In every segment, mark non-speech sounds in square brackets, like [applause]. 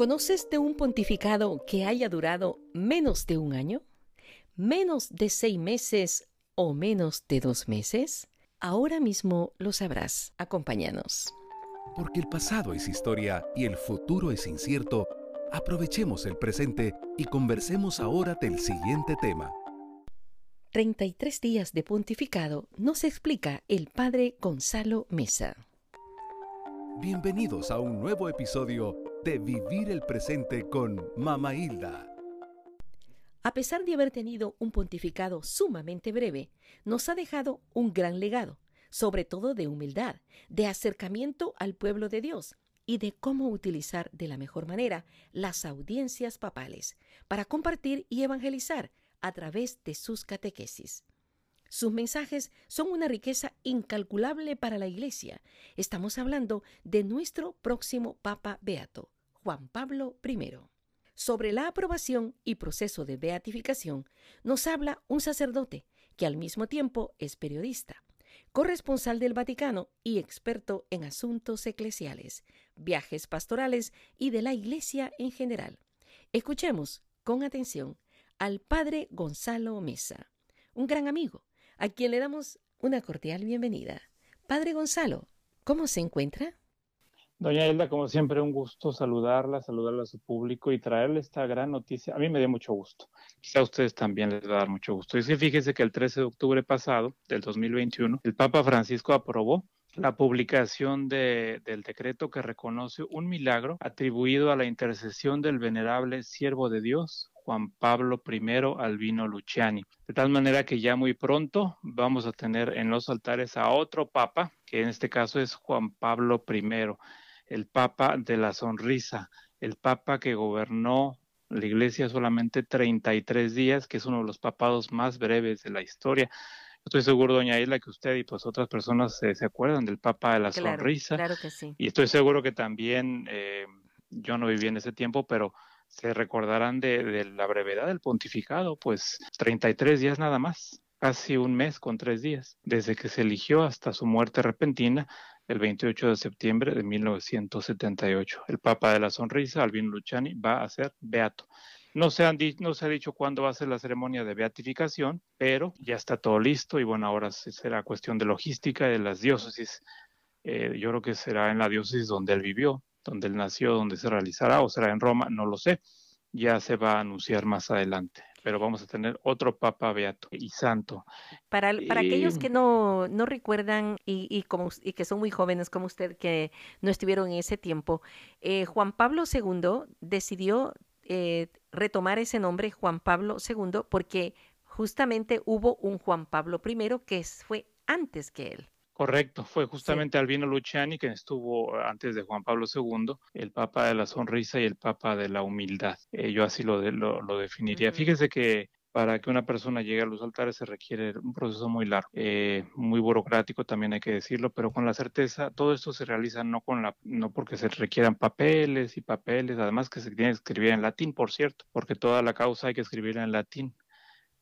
¿Conoces de un pontificado que haya durado menos de un año? ¿Menos de seis meses o menos de dos meses? Ahora mismo lo sabrás. Acompáñanos. Porque el pasado es historia y el futuro es incierto, aprovechemos el presente y conversemos ahora del siguiente tema. 33 días de pontificado nos explica el padre Gonzalo Mesa. Bienvenidos a un nuevo episodio de Vivir el Presente con Mama Hilda. A pesar de haber tenido un pontificado sumamente breve, nos ha dejado un gran legado, sobre todo de humildad, de acercamiento al pueblo de Dios y de cómo utilizar de la mejor manera las audiencias papales para compartir y evangelizar a través de sus catequesis. Sus mensajes son una riqueza incalculable para la Iglesia. Estamos hablando de nuestro próximo Papa Beato, Juan Pablo I. Sobre la aprobación y proceso de beatificación nos habla un sacerdote que al mismo tiempo es periodista, corresponsal del Vaticano y experto en asuntos eclesiales, viajes pastorales y de la Iglesia en general. Escuchemos con atención al Padre Gonzalo Mesa, un gran amigo a quien le damos una cordial bienvenida. Padre Gonzalo, ¿cómo se encuentra? Doña Hilda, como siempre, un gusto saludarla, saludarla a su público y traerle esta gran noticia. A mí me dio mucho gusto. Quizá a ustedes también les va a dar mucho gusto. Y que fíjese que el 13 de octubre pasado, del 2021, el Papa Francisco aprobó la publicación de, del decreto que reconoce un milagro atribuido a la intercesión del venerable siervo de Dios, Juan Pablo I Albino Luciani. De tal manera que ya muy pronto vamos a tener en los altares a otro papa, que en este caso es Juan Pablo I, el papa de la sonrisa, el papa que gobernó la iglesia solamente 33 días, que es uno de los papados más breves de la historia. Estoy seguro, doña Isla, que usted y pues otras personas se acuerdan del Papa de la Sonrisa. Claro que sí. Y estoy seguro que también, eh, yo no viví en ese tiempo, pero se recordarán de, la brevedad del pontificado, pues 33 días nada más, casi un mes con tres días, desde que se eligió hasta su muerte repentina el 28 de septiembre de 1978. El Papa de la Sonrisa, Albino Luciani, va a ser beato. No se, han no se ha dicho cuándo va a ser la ceremonia de beatificación, pero ya está todo listo y bueno, ahora será cuestión de logística de las diócesis. Eh, yo creo que será en la diócesis donde él vivió, donde él nació, donde se realizará, o será en Roma, no lo sé. Ya se va a anunciar más adelante, pero vamos a tener otro Papa Beato y Santo. Para, para aquellos que no, no recuerdan y, y, como, y que son muy jóvenes como usted, que no estuvieron en ese tiempo, eh, Juan Pablo II decidió eh, retomar ese nombre, Juan Pablo II, porque justamente hubo un Juan Pablo I que fue antes que él. Correcto, fue justamente Albino Luciani quien estuvo antes de Juan Pablo II, el Papa de la Sonrisa y el Papa de la Humildad. Eh, yo así lo, lo, definiría. Fíjese que para que una persona llegue a los altares se requiere un proceso muy largo, eh, muy burocrático también hay que decirlo, pero con la certeza todo esto se realiza no con la, no porque se requieran papeles y papeles, además que se tiene que escribir en latín, por cierto, porque toda la causa hay que escribirla en latín.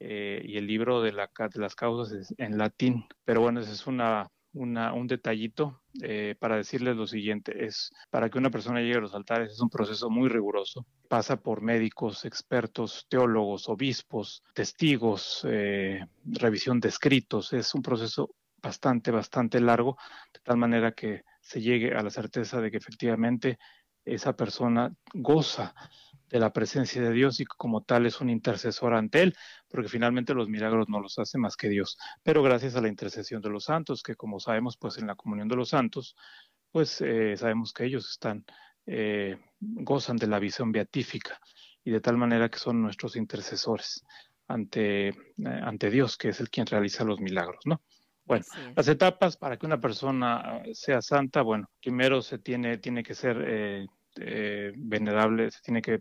Eh, y el libro de, la, de las causas es en latín. Pero bueno, esa es una un detallito eh, para decirles lo siguiente, es para que una persona llegue a los altares es un proceso muy riguroso, pasa por médicos, expertos, teólogos, obispos, testigos, eh, revisión de escritos, es un proceso bastante, bastante largo, de tal manera que se llegue a la certeza de que efectivamente esa persona goza de la presencia de Dios y como tal es un intercesor ante Él, porque finalmente los milagros no los hace más que Dios. Pero gracias a la intercesión de los santos, que como sabemos, pues en la comunión de los santos, pues eh, sabemos que ellos están, eh, gozan de la visión beatífica y de tal manera que son nuestros intercesores ante, eh, ante Dios, que es el quien realiza los milagros, ¿no? Bueno, las etapas para que una persona sea santa, bueno, primero se tiene, tiene que ser eh, venerable, se tiene que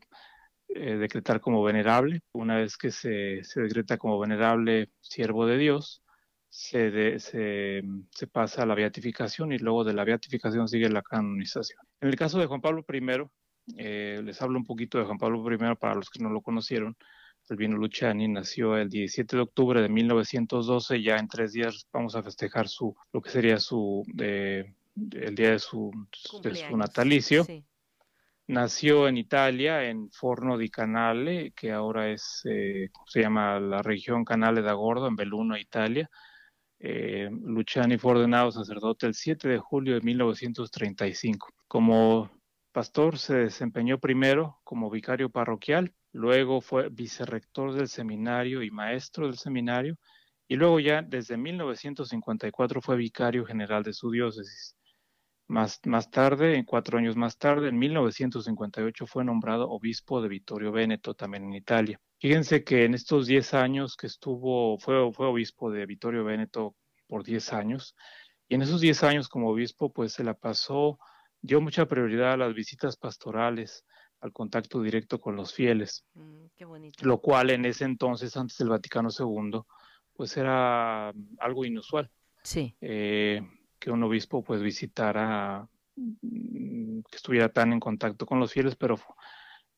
eh, decretar como venerable. Una vez que se, se, decreta como venerable siervo de Dios, se, se, se, pasa a la beatificación y luego de la beatificación sigue la canonización. En el caso de Juan Pablo I, eh, les hablo un poquito de Juan Pablo I para los que no lo conocieron. Albino Luciani nació el 17 de octubre de 1912, ya en tres días vamos a festejar su, lo que sería su, el día de su, de su natalicio. Nació en Italia, en Forno di Canale, que ahora es, eh, se llama la región Canale da Gordo, en Belluno, Italia. Eh, Luciani fue ordenado sacerdote el 7 de julio de 1935. Como pastor se desempeñó primero como vicario parroquial, luego fue vicerrector del seminario y maestro del seminario, y luego ya desde 1954 fue vicario general de su diócesis. Más, más tarde, en cuatro años más tarde, en 1958 fue nombrado obispo de Vittorio Veneto, también en Italia. Fíjense que en estos diez años que estuvo, fue, fue obispo de Vittorio Veneto por diez años, y en esos diez años como obispo, pues se la pasó, dio mucha prioridad a las visitas pastorales, al contacto directo con los fieles, mm, lo cual en ese entonces, antes del Vaticano II, pues era algo inusual. Sí. Eh, que un obispo pues visitara, mm, que estuviera tan en contacto con los fieles, pero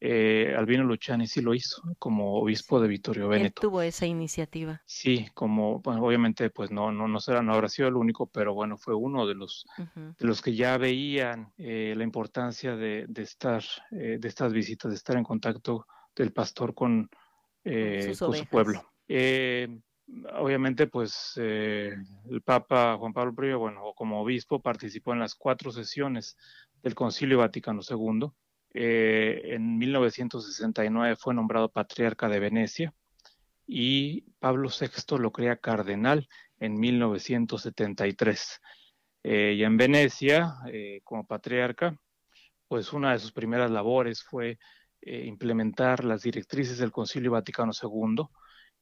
eh, Albino Luciani sí lo hizo como obispo de Vittorio Veneto. tuvo esa iniciativa. Sí, como bueno, obviamente pues no no no será no habrá sido el único, pero bueno fue uno de los de los que ya veían eh, la importancia de, de estar eh, de estas visitas, de estar en contacto del pastor con, con, su pueblo obviamente, pues eh, el Papa Juan Pablo I, bueno, como obispo, participó en las cuatro sesiones del Concilio Vaticano II. Eh, en 1969 fue nombrado patriarca de Venecia y Pablo VI lo crea cardenal en 1973. Eh, y en Venecia, como patriarca, pues una de sus primeras labores fue implementar las directrices del Concilio Vaticano II,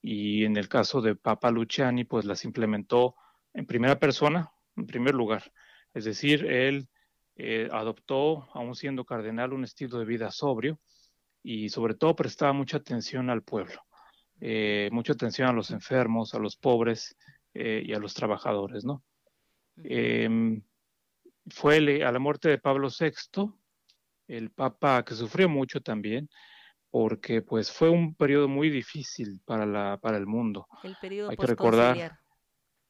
y en el caso de Papa Luciani, pues las implementó en primera persona, en primer lugar. Es decir, él eh, adoptó, aún siendo cardenal, un estilo de vida sobrio y sobre todo prestaba mucha atención al pueblo, eh, mucha atención a los enfermos, a los pobres eh, y a los trabajadores, ¿no? Em, fue a la muerte de Pablo VI, el Papa que sufrió mucho también, porque pues fue un periodo muy difícil para, la, para el mundo. El periodo Hay que recordar,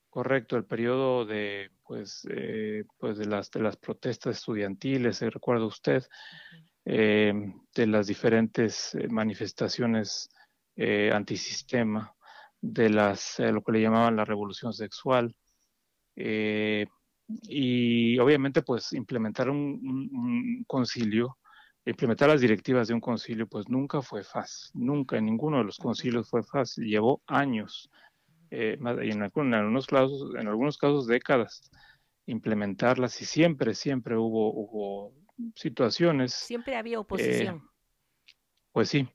correcto, el periodo de pues, eh, pues de las de las protestas estudiantiles, se recuerda usted, eh, de las diferentes eh, manifestaciones antisistema, de las lo que le llamaban la revolución sexual. y obviamente pues implementar un concilio implementar las directivas de un concilio, pues nunca fue fácil, nunca en ninguno de los concilios fue fácil, llevó años, eh, y en, algunos casos, en algunos casos décadas, implementarlas y siempre, siempre hubo, hubo situaciones. Siempre había oposición. Eh, pues sí,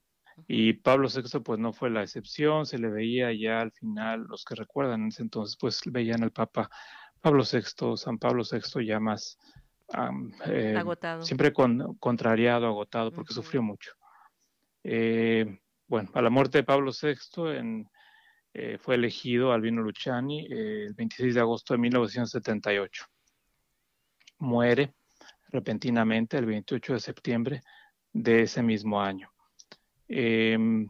y Pablo VI pues no fue la excepción, se le veía ya al final, los que recuerdan en ese entonces, pues veían al Papa Pablo VI, San Pablo VI ya más eh, agotado. siempre con, contrariado, agotado, porque sufrió mucho. Eh, bueno, a la muerte de Pablo VI en, eh, fue elegido Albino Luciani el 26 de agosto de 1978. Muere repentinamente el 28 de septiembre de ese mismo año. Em,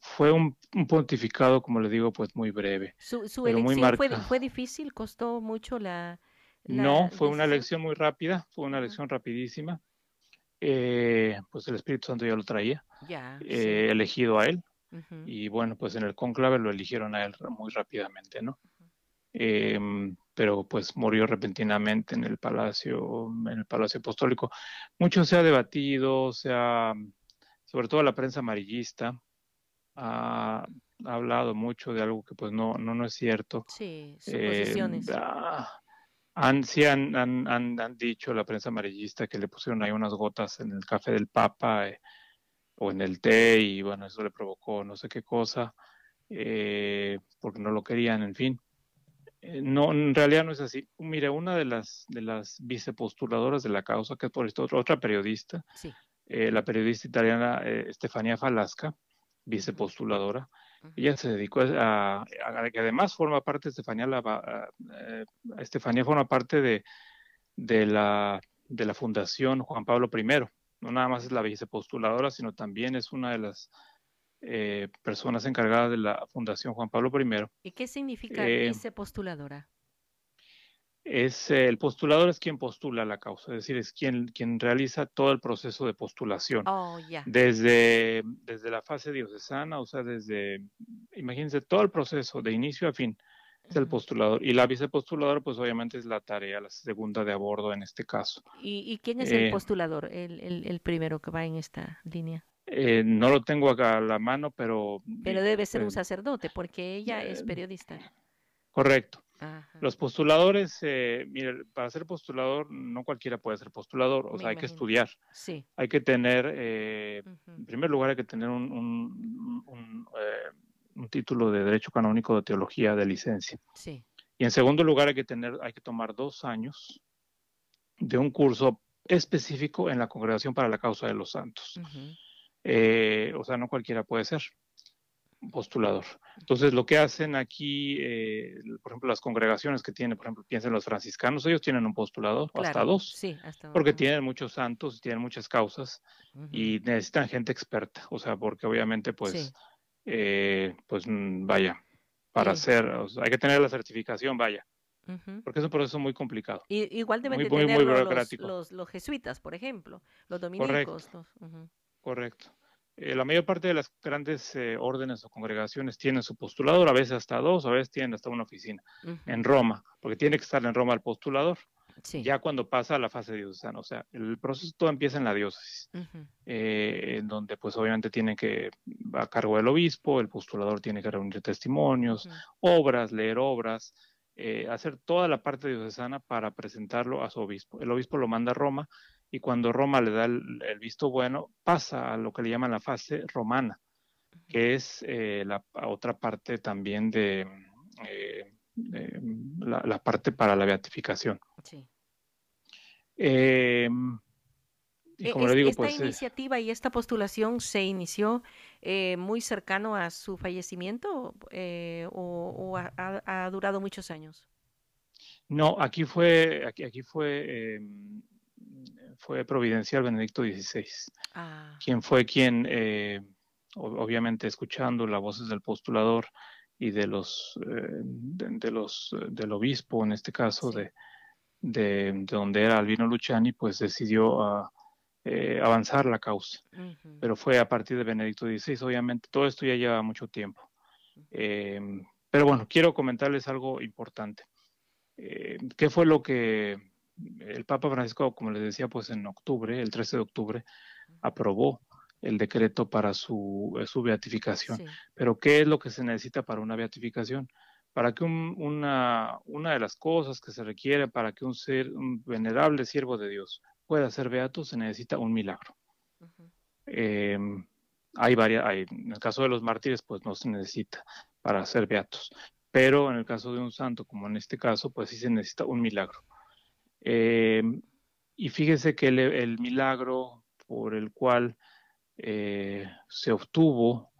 fue un, pontificado, como le digo, pues muy breve. Su, su elección fue, fue, difícil, costó mucho la, no, fue una elección muy rápida, fue una elección rapidísima. Eh, pues el Espíritu Santo ya lo traía, eh, elegido a él. Y bueno, pues en el conclave lo eligieron a él muy rápidamente, ¿no? Em, pero pues murió repentinamente en el palacio, en el palacio apostólico. Mucho se ha debatido, se ha, sobre todo la prensa amarillista, ha, hablado mucho de algo que pues no, no, no es cierto. Sí, suposiciones. Eh, han, sí han, han, han, dicho la prensa amarillista que le pusieron ahí unas gotas en el café del Papa eh, o en el té y bueno, eso le provocó no sé qué cosa, eh, porque no lo querían, en fin. Eh, no, en realidad no es así. Mire, una de las, de las vicepostuladoras de la causa, que es por esto otra periodista, la periodista italiana Stefania Falasca, vicepostuladora, ella se dedicó a, que además forma parte, Estefanía, la, eh, Estefanía forma parte de, de, la, de la Fundación Juan Pablo I. No nada más es la vicepostuladora, sino también es una de las eh, personas encargadas de la Fundación Juan Pablo I. ¿Y qué significa eh, vicepostuladora? Es eh, el postulador es quien postula la causa, es decir, es quien, quien realiza todo el proceso de postulación. Oh, ya. Desde, desde la fase diocesana, o sea, desde, imagínense, todo el proceso de inicio a fin es el postulador. Y la vicepostuladora, pues obviamente es la tarea, la segunda de a bordo en este caso. ¿Y, y quién es el Eh, postulador, el, el, el primero que va en esta línea? Eh, no lo tengo acá a la mano, pero... Pero debe ser un sacerdote, porque ella es periodista. Correcto. Ajá. Los postuladores, eh, mire, para ser postulador, no cualquiera puede ser postulador, o Me sea, hay que estudiar, Sí. hay que tener, eh, en primer lugar, hay que tener un, un- un, eh, un título de Derecho Canónico de Teología de licencia. Sí. Y en segundo lugar, hay que tener, hay que tomar dos años de un curso específico en la Congregación para la Causa de los Santos. Eh, o sea, no cualquiera puede ser postulador. Entonces, lo que hacen aquí, eh, por ejemplo, las congregaciones que tienen, por ejemplo, piensen los franciscanos, ellos tienen un postulador, o hasta claro, dos, Sí, hasta porque tienen muchos santos, tienen muchas causas y necesitan gente experta, o sea, porque obviamente, pues, Sí. eh, pues, mm, vaya, para Sí. hacer, o sea, hay que tener la certificación, vaya, porque es un proceso muy complicado. Y, igual deben Muy- de muy- muy los, burocrático. los, los jesuitas, por ejemplo, los dominicos. los- Correcto. Eh, la mayor parte de las grandes eh, órdenes o congregaciones tienen su postulador, a veces hasta dos, a veces tienen hasta una oficina. en Roma, porque tiene que estar en Roma el postulador, Sí. ya cuando pasa a la fase diocesana, o sea, el proceso todo empieza en la diócesis, eh, en donde pues obviamente tiene que, a cargo del obispo, el postulador tiene que reunir testimonios, obras, leer obras, hacer toda la parte diocesana para presentarlo a su obispo. El obispo lo manda a Roma y cuando Roma le da el, el visto bueno, pasa a lo que le llaman la fase romana, que es eh, la otra parte también de... eh, de la, la parte para la beatificación. sí. Eh, y E- como es- le digo, esta pues eh, iniciativa y esta postulación se inició eh, muy cercano a su fallecimiento eh, o, o ha, durado muchos años. no, aquí fue, aquí, aquí fue, eh, fue providencial Benedicto XVI, Ah, quien fue quien, eh, obviamente escuchando las voces del postulador y de los, eh, de, de los, del obispo en este caso Sí. de, de, de donde era Albino Luciani, pues decidió ah, eh, avanzar la causa. pero fue a partir de Benedicto XVI, obviamente todo esto ya lleva mucho tiempo. Eh, pero bueno, quiero comentarles algo importante. ¿Qué fue lo que el Papa Francisco, como les decía, pues en octubre, el 13 de octubre, aprobó el decreto para su, eh, su beatificación? sí, Pero ¿qué es lo que se necesita para una beatificación? Para que un- una, una de las cosas que se requiere para que un ser, un venerable siervo de Dios pueda ser beato, se necesita un milagro. Eh, hay varias, hay, en el caso de los mártires, pues no se necesita para ser beatos, pero en el caso de un santo, como en este caso, pues sí se necesita un milagro. Eh, y fíjese que el, el milagro por el cual eh, se obtuvo,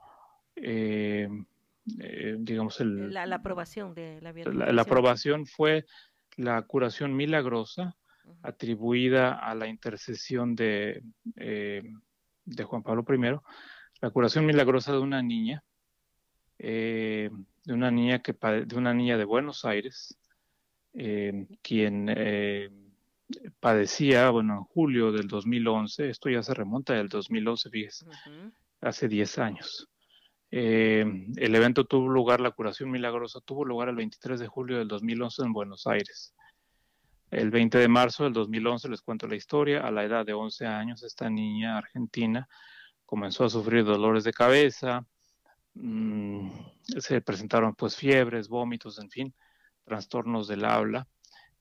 eh, digamos, el, La, la aprobación de la la, beatificación. la aprobación fue la curación milagrosa atribuida a la intercesión de, de Juan Pablo I, la curación milagrosa de una niña, de una niña que de una niña de Buenos Aires, eh, quien eh, padecía, bueno, en julio del 2011, esto ya se remonta del 2011, fíjese, ujú, hace 10 años. Eh, el evento tuvo lugar, la curación milagrosa tuvo lugar el 23 de julio del 2011 en Buenos Aires. El 20 de marzo del 2011, les cuento la historia, a la edad de 11 años, esta niña argentina comenzó a sufrir dolores de cabeza, mm, se presentaron pues fiebres, vómitos, en fin, trastornos del habla,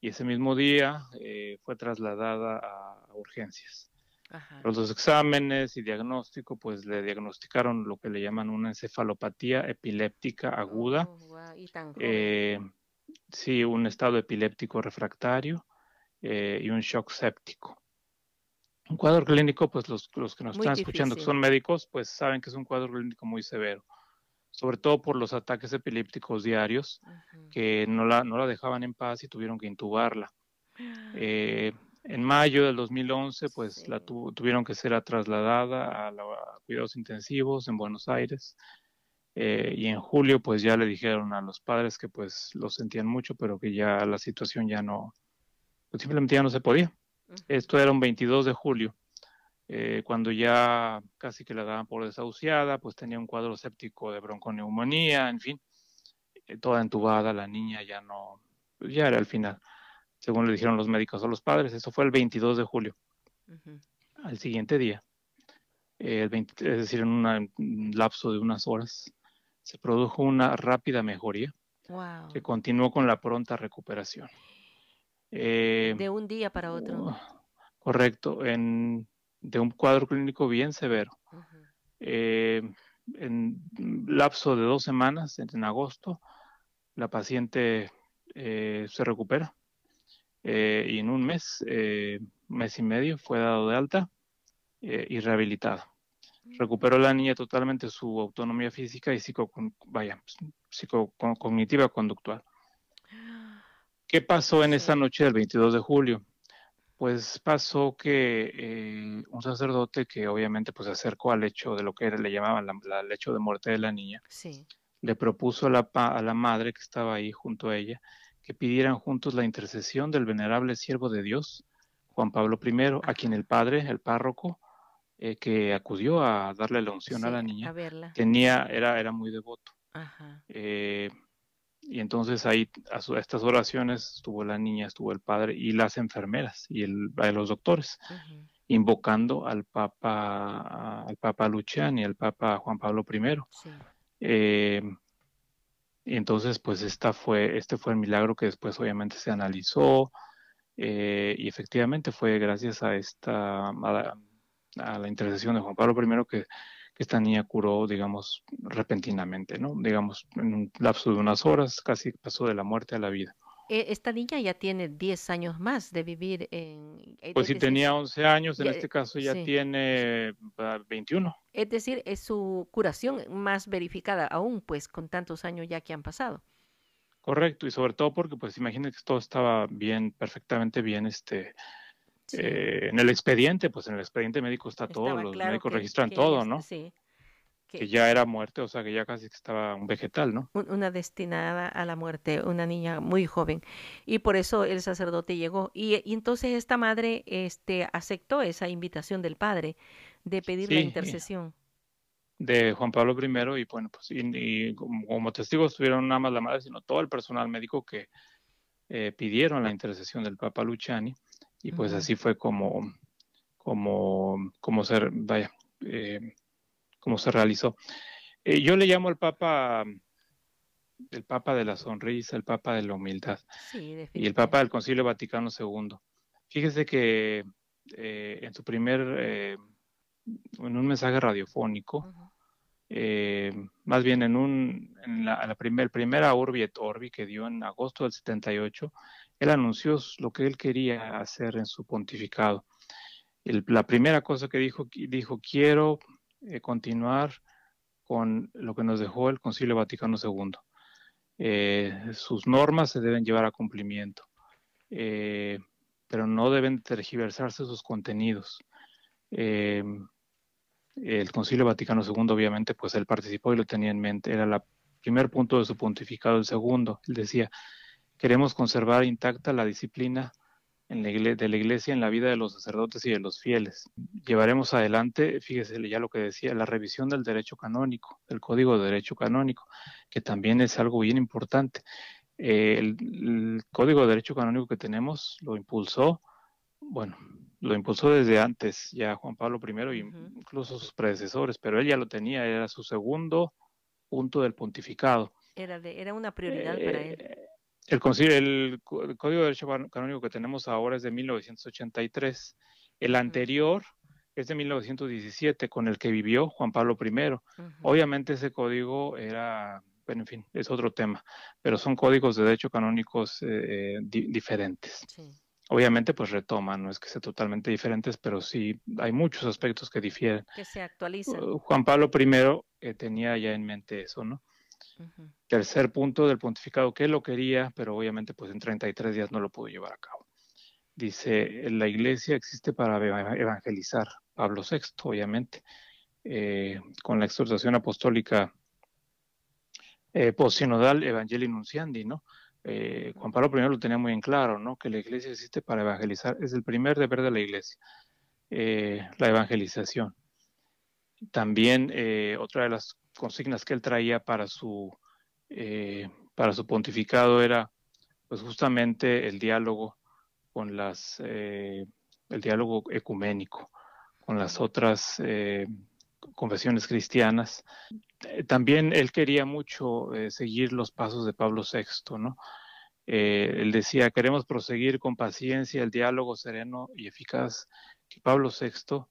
y ese mismo día eh, fue trasladada a urgencias. ajá, Los dos exámenes y diagnóstico, pues le diagnosticaron lo que le llaman una encefalopatía epiléptica aguda, Oh, y tan eh, sí, un estado epiléptico refractario eh, y un shock séptico. Un cuadro clínico, pues los, los que nos Muy están escuchando que son médicos, pues saben que es un cuadro clínico muy severo, sobre todo por los ataques epilépticos diarios que no la, no la dejaban en paz y tuvieron que intubarla. [gasps] Eh, en mayo del 2011, pues la tu- tuvieron que ser trasladada a, la- a cuidados intensivos en Buenos Aires. Eh, y en julio pues ya le dijeron a los padres que pues lo sentían mucho, pero que ya la situación ya no, pues simplemente ya no se podía. Esto era un 22 de julio, eh, cuando ya casi que la daban por desahuciada, pues tenía un cuadro séptico de bronconeumonía, en fin, eh, toda entubada, la niña ya no, pues, ya era el final, según le dijeron los médicos a los padres. Eso fue el 22 de julio. Al siguiente día, el es decir, en un lapso de unas horas, se produjo una rápida mejoría que continuó con la pronta recuperación. Eh, de un día para otro. Uh, correcto, en, de un cuadro clínico bien severo. Eh, en lapso de dos semanas, en, agosto, la paciente eh, se recupera y en un mes, mes y medio, fue dado de alta y rehabilitada recuperó la niña totalmente su autonomía física y psico, vaya, psicocognitiva conductual. [gasps] ¿Qué pasó en esa noche del 22 de julio? Pues pasó que eh, un sacerdote que obviamente pues se acercó al hecho de lo que era, le llamaban la, el hecho de muerte de la niña, le propuso a la, a la madre que estaba ahí junto a ella que pidieran juntos la intercesión del venerable siervo de Dios, Juan Pablo I, a quien el padre, el párroco, eh, que acudió a darle la unción a la niña, tenía, era, era muy devoto. Eh, y entonces ahí a, estas oraciones estuvo la niña, estuvo el padre y las enfermeras y el, los doctores, invocando al Papa, al Papa Luciani y al Papa Juan Pablo I. Eh, y entonces, pues esta fue, este fue el milagro que después obviamente se analizó y efectivamente fue gracias a esta, a la intercesión de Juan Pablo I que, esta niña curó, digamos, repentinamente, ¿no? Digamos, en un lapso de unas horas, casi pasó de la muerte a la vida. E, esta niña ya tiene 10 años más de vivir en... Pues si tenía 11 años, en este caso ya tiene 21. Es decir, es su curación más verificada aún, pues con tantos años ya que han pasado. Correcto, y sobre todo porque, pues imagínate que todo estaba bien, perfectamente bien, este, eh, en el expediente, pues en el expediente médico está todo, los médicos registran todo, ¿no? Sí. Que, ya era muerte, o sea, que ya casi estaba un vegetal, ¿no? Una destinada a la muerte, una niña muy joven. Y por eso el sacerdote llegó. Y, entonces esta madre este, aceptó esa invitación del padre de pedir la intercesión. De Juan Pablo I, y bueno, pues y, como, testigos estuvieron nada más la madre, sino todo el personal médico que eh, pidieron la intercesión del Papa Luciani y pues así fue como, como, como se, vaya, eh, como se realizó. Eh, yo le llamo al Papa el Papa de la sonrisa, el Papa de la humildad y el Papa del Concilio Vaticano II. Fíjese que eh, en su primer, en un mensaje radiofónico, más bien en un, en la, la primer, primera Urbi et Orbi que dio en agosto del 78, él anunció lo que él quería hacer en su pontificado. la primera cosa que dijo, dijo, quiero eh, continuar con lo que nos dejó el Concilio Vaticano II. Eh, sus normas se deben llevar a cumplimiento, eh, pero no deben tergiversarse sus contenidos. el Concilio Vaticano II, obviamente, pues él participó y lo tenía en mente. Era el primer punto de su pontificado. El segundo, él decía, Queremos conservar intacta la disciplina en la de la iglesia en la vida de los sacerdotes y de los fieles. Llevaremos adelante, fíjese ya lo que decía, la revisión del derecho canónico, del Código de Derecho Canónico, que también es algo bien importante. Eh, el, Código de Derecho Canónico que tenemos lo impulsó, bueno, lo impulsó desde antes ya Juan Pablo I y incluso sus predecesores, pero él ya lo tenía, era su segundo punto del pontificado. Era, era una prioridad para él. Eh, el, el, Código de Derecho Canónico que tenemos ahora es de 1983. El anterior es de 1917, con el que vivió Juan Pablo I. Obviamente ese código era, bueno, en fin, es otro tema, pero son códigos de derecho canónicos eh, diferentes. Obviamente, pues retoman, no es que sean totalmente diferentes, pero sí hay muchos aspectos que difieren. Que se actualizan. Juan Pablo I eh, tenía ya en mente eso, ¿no? Tercer punto del pontificado, que lo quería, pero obviamente pues en 33 días no lo pudo llevar a cabo. Dice, la iglesia existe para evangelizar, Pablo VI, obviamente, eh, con la exhortación apostólica eh, post-sinodal Evangelii Nunciandi, ¿no? Eh, Juan Pablo I lo tenía muy en claro, ¿no? Que la iglesia existe para evangelizar, es el primer deber de la iglesia, eh, la evangelización. También eh, otra de las consignas que él traía para su, eh, para su pontificado era pues justamente el diálogo con las, eh, el diálogo ecuménico con las otras eh, confesiones cristianas. También él quería mucho seguir los pasos de Pablo VI, ¿no? Él decía, queremos proseguir con paciencia el diálogo sereno y eficaz que Pablo VI,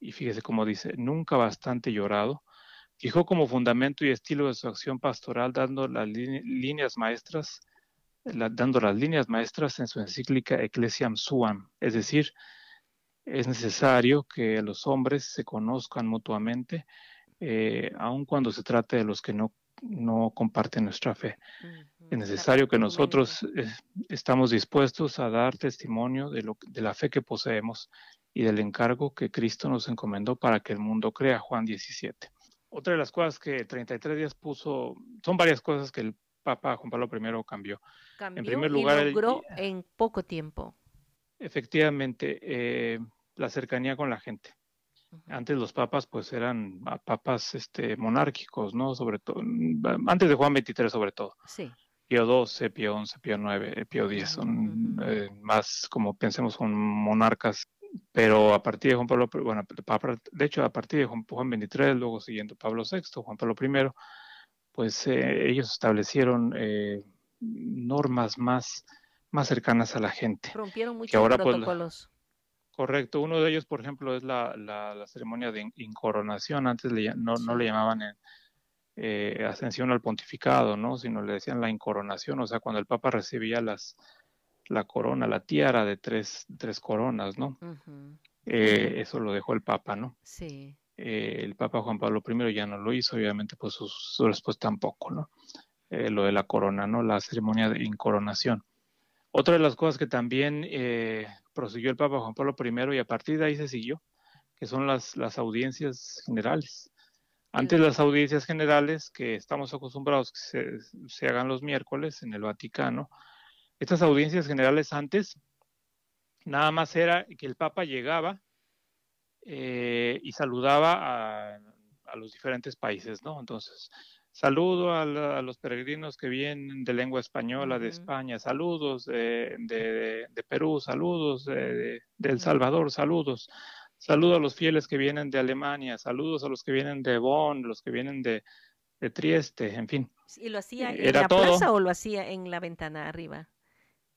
y fíjese cómo dice, nunca bastante llorado, fijó como fundamento y estilo de su acción pastoral dando las líneas maestras, la, dando las líneas maestras en su encíclica Ecclesiam Suam, es decir, es necesario que los hombres se conozcan mutuamente, eh, aun cuando se trate de los que no, no comparten nuestra fe. Uh -huh. Es necesario que nosotros eh, estamos dispuestos a dar testimonio de, lo, de la fe que poseemos y del encargo que Cristo nos encomendó para que el mundo crea, Juan 17. Otra de las cosas que 33 días puso, son varias cosas que el Papa Juan Pablo I cambió. cambió en primer lugar, y logró el, en poco tiempo. Efectivamente, eh, la cercanía con la gente. Uh -huh. Antes los papas pues eran papas este, monárquicos, ¿no? Sobre todo, antes de Juan 23 sobre todo. Sí. Pío XII, Pío XI, Pío IX, Pío X son uh -huh. eh, más como pensemos con monarcas, pero a partir de Juan Pablo, bueno, de hecho a partir de Juan, Juan 23, luego siguiendo Pablo VI, Juan Pablo I, pues eh, ellos establecieron eh, normas más, más cercanas a la gente. Rompieron muchos ahora, protocolos. Pues, Correcto, uno de ellos, por ejemplo, es la, la, la ceremonia de incoronación. Antes le, no, no, le llamaban eh, ascensión al pontificado, ¿no? Sino le decían la incoronación, o sea, cuando el Papa recibía las, la corona, la tiara de tres, tres coronas, ¿no? Uh -huh. eh, eso lo dejó el Papa, ¿no? Sí. Eh, el Papa Juan Pablo I ya no lo hizo, obviamente, pues su, su respuesta tampoco, ¿no? Eh, lo de la corona, ¿no? La ceremonia de incoronación. Otra de las cosas que también prosiguió el Papa Juan Pablo I y a partir de ahí se siguió, que son las, las audiencias generales. Antes las audiencias generales que estamos acostumbrados que se, se, hagan los miércoles en el Vaticano, estas audiencias generales antes nada más era que el Papa llegaba eh, y saludaba a, a, los diferentes países, ¿no? Entonces, Saludo a, la, a, los peregrinos que vienen de lengua española de España, saludos de, de, de Perú, saludos de, de, El Salvador, saludos. Saludo a los fieles que vienen de Alemania, saludos a los que vienen de Bonn, los que vienen de, Trieste, en fin. ¿Y lo hacía en Era la todo. plaza o lo hacía en la ventana arriba?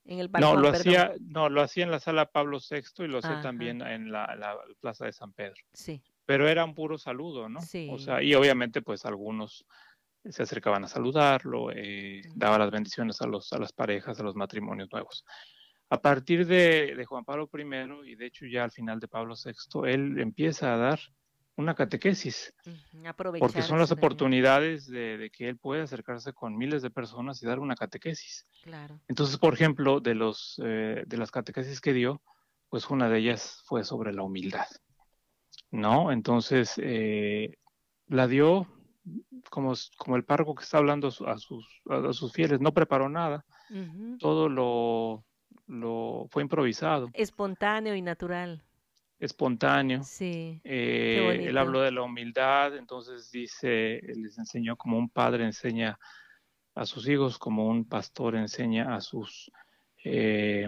En el balcón, no, lo perdón. hacía, no, lo hacía en la sala Pablo VI y lo hacía también en la, la, plaza de San Pedro. Sí. Pero era un puro saludo, ¿no? Sí. O sea, y obviamente pues algunos se acercaban a saludarlo, eh, daba las bendiciones a, los, a las parejas, a los matrimonios nuevos. A partir de, de, Juan Pablo I, y de hecho ya al final de Pablo VI, él empieza a dar una catequesis, porque son las oportunidades de, de, que él puede acercarse con miles de personas y dar una catequesis. Claro. Entonces, por ejemplo, de, los, eh, de las catequesis que dio, pues una de ellas fue sobre la humildad, ¿no? Entonces, eh, la dio como, como el párroco que está hablando a sus, a sus fieles, no preparó nada, uh -huh. todo lo, lo fue improvisado. Espontáneo y natural. Espontáneo. Sí. Eh, él habló de la humildad, entonces dice, les enseñó como un padre enseña a sus hijos, como un pastor enseña a sus, eh,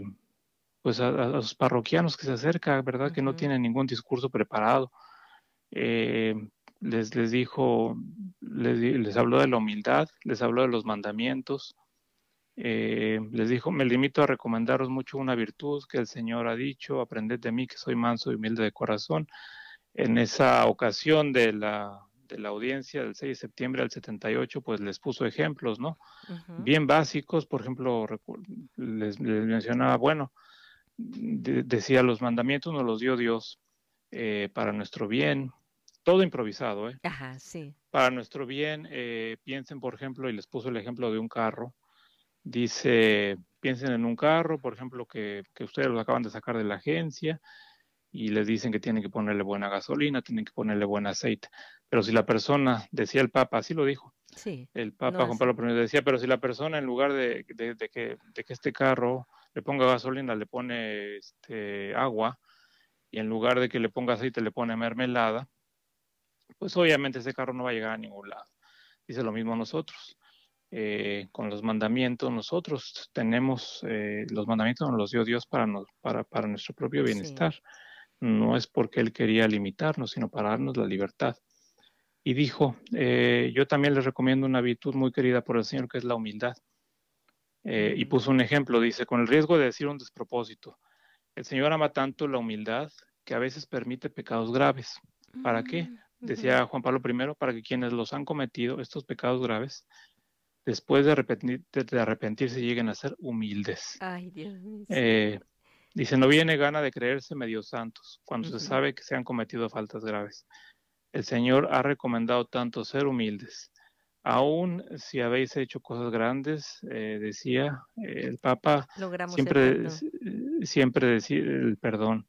pues a, a, sus parroquianos que se acercan, ¿verdad? Uh -huh. Que no tienen ningún discurso preparado. Eh, les, les dijo, les, les, habló de la humildad, les habló de los mandamientos, eh, les dijo, me limito a recomendaros mucho una virtud que el Señor ha dicho, aprended de mí que soy manso y humilde de corazón. En esa ocasión de la, de la audiencia del 6 de septiembre al 78, pues les puso ejemplos, ¿no? Uh -huh. Bien básicos, por ejemplo, les, les mencionaba, bueno, de, decía, los mandamientos nos los dio Dios eh, para nuestro bien, todo improvisado, ¿eh? Ajá, sí. Para nuestro bien, eh, piensen, por ejemplo, y les puso el ejemplo de un carro. Dice, piensen en un carro, por ejemplo, que, que ustedes lo acaban de sacar de la agencia y les dicen que tienen que ponerle buena gasolina, tienen que ponerle buen aceite. Pero si la persona, decía el Papa, así lo dijo, el Papa Juan Pablo I decía, pero si la persona en lugar de, de, que, de que este carro le ponga gasolina, le pone este, agua, y en lugar de que le ponga aceite, le pone mermelada, pues obviamente ese carro no va a llegar a ningún lado. Dice lo mismo nosotros. Eh, con los mandamientos, nosotros tenemos, eh, los mandamientos nos los dio Dios para, para, para nuestro propio bienestar. No es porque Él quería limitarnos, sino para darnos la libertad. Y dijo, eh, yo también les recomiendo una virtud muy querida por el Señor, que es la humildad. y puso un ejemplo, dice, con el riesgo de decir un despropósito, el Señor ama tanto la humildad que a veces permite pecados graves. ¿Para qué? Mm, Decía Juan Pablo I, para que quienes los han cometido, estos pecados graves, después de, arrepentirse lleguen a ser humildes. Ay, Dios mío. Eh, dice, no viene gana de creerse medio santos cuando se sabe que se han cometido faltas graves. El Señor ha recomendado tanto ser humildes. Aún si habéis hecho cosas grandes, eh, decía el Papa, siempre, siempre decir el perdón.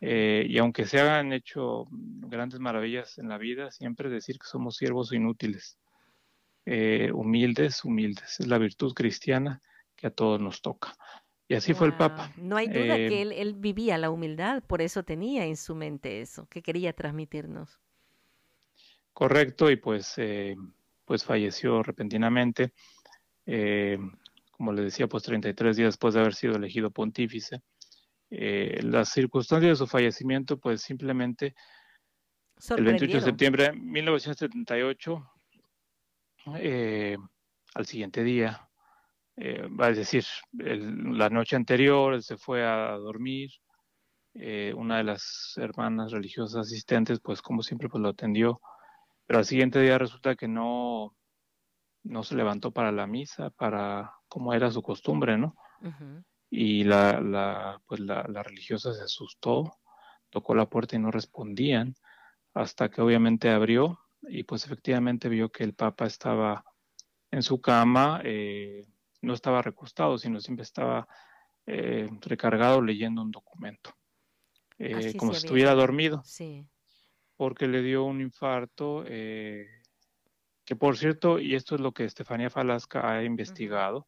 Eh, y aunque se hayan hecho grandes maravillas en la vida, siempre decir que somos siervos inútiles, eh, humildes, humildes. Es la virtud cristiana que a todos nos toca. Y así fue el Papa. No hay duda que eh, él, vivía la humildad, por eso tenía en su mente eso, que quería transmitirnos. Correcto, y pues, pues falleció repentinamente, como le decía, pues 33 días después de haber sido elegido pontífice. Eh, las circunstancias de su fallecimiento, pues simplemente el 28 de septiembre de 1978, eh, al siguiente día, eh, a decir, la noche anterior él se fue a dormir, una de las hermanas religiosas asistentes, pues como siempre, pues lo atendió, pero al siguiente día resulta que no, no se levantó para la misa, para como era su costumbre, ¿no? y la, la, pues la, la, religiosa se asustó, tocó la puerta y no respondían, hasta que obviamente abrió y pues efectivamente vio que el Papa estaba en su cama, eh, no estaba recostado, sino siempre estaba eh, recargado leyendo un documento, eh, como si estuviera dormido, sí. porque le dio un infarto, que por cierto, y esto es lo que Estefanía Falasca ha investigado,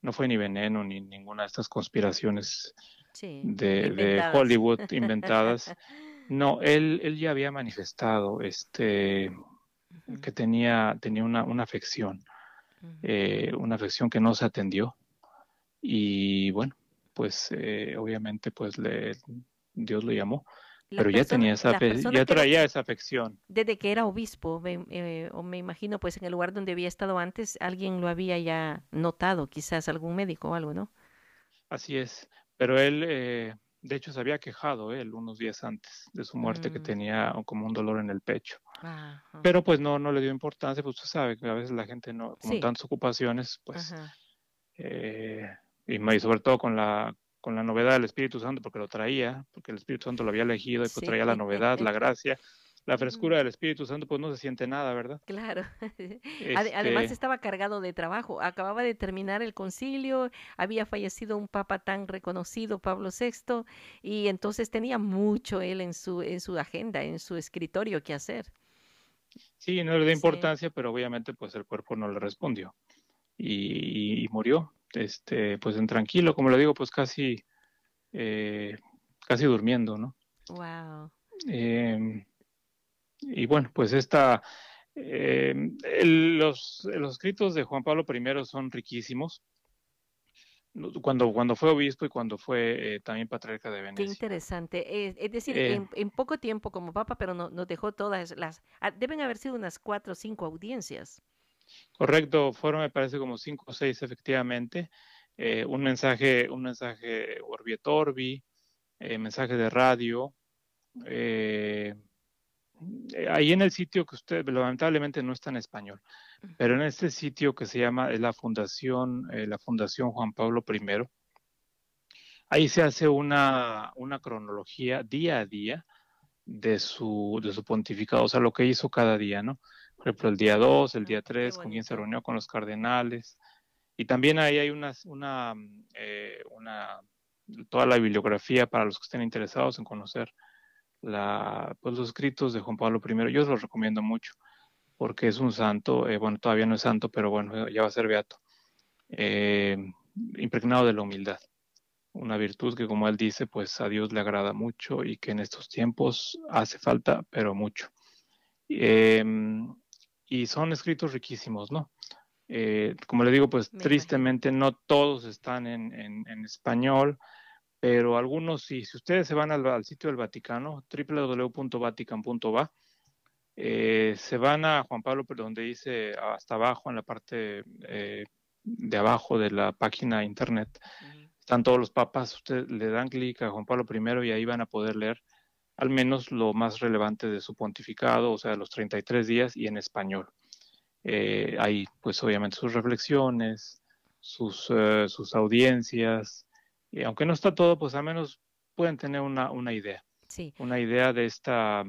no fue ni veneno ni ninguna de estas conspiraciones de, Hollywood inventadas. [laughs] No, él, él ya había manifestado este que tenía, tenía una, una afección, eh, una afección que no se atendió. Y bueno, pues eh, obviamente pues le, Dios lo llamó pero ya tenía esa ya traía esa afección. Desde que era obispo, eh, o me imagino, pues en el lugar donde había estado antes, alguien lo había ya notado, quizás algún médico o algo, ¿no? Así es, pero él, eh, de hecho, se había quejado él unos días antes de su muerte que mm. tenía como un dolor en el pecho. Pero pues no, no le dio importancia, pues usted sabe que a veces la gente no, con tantas ocupaciones, pues, eh, y sobre todo con la con la novedad del Espíritu Santo, porque lo traía, porque el Espíritu Santo lo había elegido y pues traía la novedad, la gracia, la frescura del Espíritu Santo, pues no se siente nada, ¿verdad? Claro. [laughs] Además este estaba cargado de trabajo. Acababa de terminar el concilio, había fallecido un papa tan reconocido, Pablo VI, y entonces tenía mucho él en su, en su agenda, en su escritorio que hacer. Sí, no le dio importancia, pero obviamente pues el cuerpo no le respondió y murió este, pues en tranquilo, como lo digo, pues casi, eh, casi durmiendo, ¿no? Wow. Y bueno, pues esta, em, los, los escritos de Juan Pablo I son riquísimos cuando, cuando fue obispo y cuando fue eh, también patriarca de Venecia. Qué interesante. Es, decir, eh. en, poco tiempo como papa, pero no, nos dejó todas las... Ah, deben haber sido unas cuatro o cinco audiencias. Correcto, fueron me parece como cinco o seis efectivamente. Eh, un mensaje, un mensaje Orbi et Orbi, eh, mensaje de radio. Eh, ahí en el sitio que usted lamentablemente no está en español, pero en este sitio que se llama es la Fundación, la Fundación Juan Pablo I, ahí se hace una, una cronología día a día de su, de su pontificado, o sea, lo que hizo cada día, ¿no? por ejemplo, el día 2, el día 3, con quien se reunió con los cardenales. Y también ahí hay una, una, eh, una, toda la bibliografía para los que estén interesados en conocer la, pues, los escritos de Juan Pablo I. Yo los recomiendo mucho. porque es un santo, eh, bueno, todavía no es santo, pero bueno, ya va a ser beato, eh, impregnado de la humildad, una virtud que como él dice, pues a Dios le agrada mucho y que en estos tiempos hace falta, pero mucho. Em, y son escritos riquísimos, ¿no? Eh, como le digo, pues tristemente no todos están en, en, español, pero algunos sí. Si ustedes se van al, sitio del Vaticano, www.vatican.va, eh, se van a Juan Pablo, donde dice hasta abajo, en la parte eh, de abajo de la página internet, están todos los papas, ustedes le dan clic a Juan Pablo I y ahí van a poder leer al menos lo más relevante de su pontificado, o sea, los 33 días y en español. Eh, hay pues obviamente sus reflexiones, sus, eh, sus audiencias, y aunque no está todo, pues al menos pueden tener una, una idea. Sí. Una idea de esta,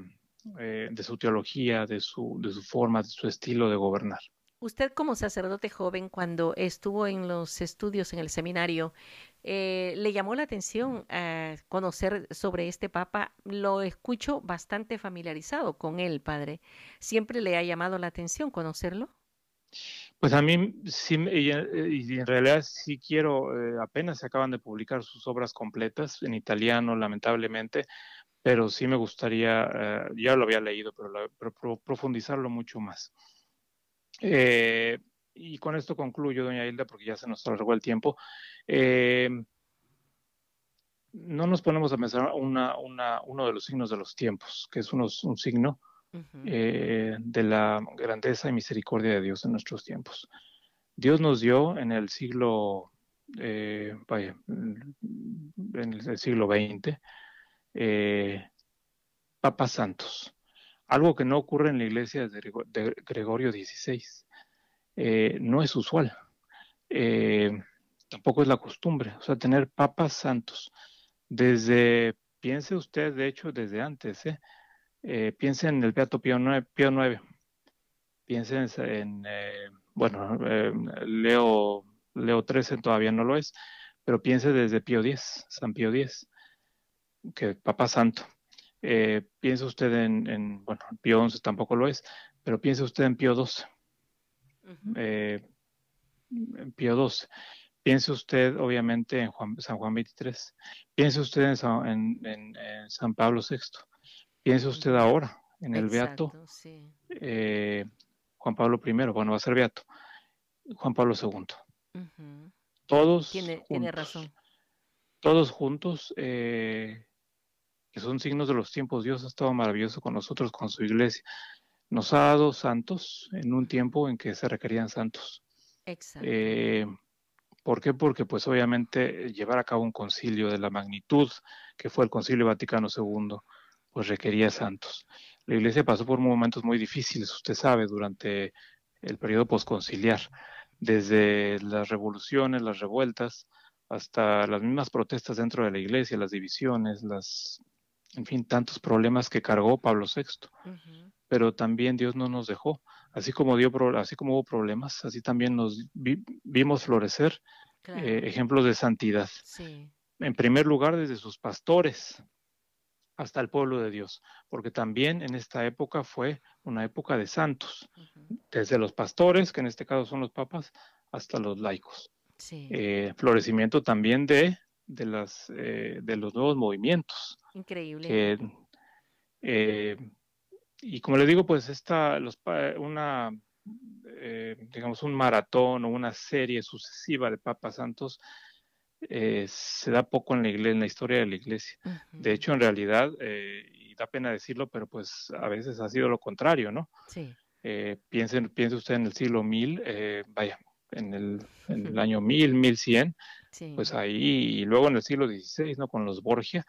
eh, de su teología, de su, de su forma, de su estilo de gobernar. Usted como sacerdote joven, cuando estuvo en los estudios en el seminario, eh, le llamó la atención eh, conocer sobre este Papa. Lo escucho bastante familiarizado con él, padre. ¿Siempre le ha llamado la atención conocerlo? Pues a mí sí, y, en realidad sí quiero, apenas se acaban de publicar sus obras completas en italiano, lamentablemente, pero sí me gustaría, ya lo había leído, pero profundizarlo mucho más. Eh, y con esto concluyo, doña Hilda, porque ya se nos alargó el tiempo. Eh, no nos ponemos a pensar uno de los signos de los tiempos, que es un signo eh, de la grandeza y misericordia de Dios en nuestros tiempos. Dios nos dio en el siglo, vaya, en el siglo XX, papas santos algo que no ocurre en la iglesia de Gregorio XVI. Eh, no es usual. Eh, tampoco es la costumbre, o sea, tener papas santos. Desde, piense usted, de hecho, desde antes, ¿eh? eh piense en el Beato Pío IX, Pío piense en, bueno, Leo, Leo XIII todavía no lo es, pero piense desde Pío X, San Pío X, que Papa Santo. Eh, piensa usted en, bueno, Pío XI tampoco lo es, pero piensa usted en Pío XII. Eh, en Pío XII. Piense usted, obviamente, en San Juan XXIII. Piense usted en San, Pablo VI. Piense usted ahora en el Beato eh, Juan Pablo I. Bueno, va a ser Beato. Juan Pablo II. Todos. Tiene, tiene, razón. Todos juntos que son signos de los tiempos. Dios ha estado maravilloso con nosotros, con su iglesia. Nos ha dado santos en un tiempo en que se requerían santos. Exacto. Eh, ¿Por qué? Porque pues obviamente llevar a cabo un concilio de la magnitud que fue el concilio Vaticano II, pues requería santos. La iglesia pasó por momentos muy difíciles, usted sabe, durante el periodo posconciliar, desde las revoluciones, las revueltas, hasta las mismas protestas dentro de la iglesia, las divisiones, las en fin, tantos problemas que cargó Pablo VI. Pero también Dios no nos dejó. Así como, dio, así como hubo problemas, así también nos vimos florecer eh, ejemplos de santidad. En primer lugar, desde sus pastores hasta el pueblo de Dios, porque también en esta época fue una época de santos, desde los pastores, que en este caso son los papas, hasta los laicos. Eh, florecimiento también de, de, las, eh, de los nuevos movimientos, Increíble. Eh, y como le digo, pues esta, los, una, digamos, un maratón o una serie sucesiva de Papas Santos eh, se da poco en la iglesia, en la historia de la iglesia. De hecho, en realidad, y da pena decirlo, pero pues a veces ha sido lo contrario, ¿no? Sí. piense, piense usted en el siglo mil, vaya, en el, en el año mil, mil cien, pues ahí, y luego en el siglo XVI, ¿no? Con los Borgia,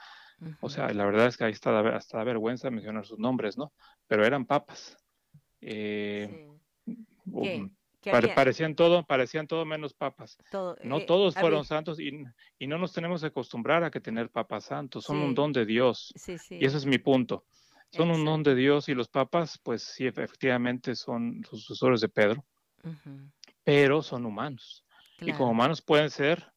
o sea, la verdad es que ahí está hasta da vergüenza mencionar sus nombres, ¿no? Pero eran papas. Eh, parecían todo, parecían todo menos papas. no eh, todos fueron santos y, no nos tenemos que acostumbrar a que tener papas santos, son un don de Dios. y ese es mi punto. Son un don de Dios y los papas, pues sí, efectivamente son sucesores de Pedro, pero son humanos. Y como humanos pueden ser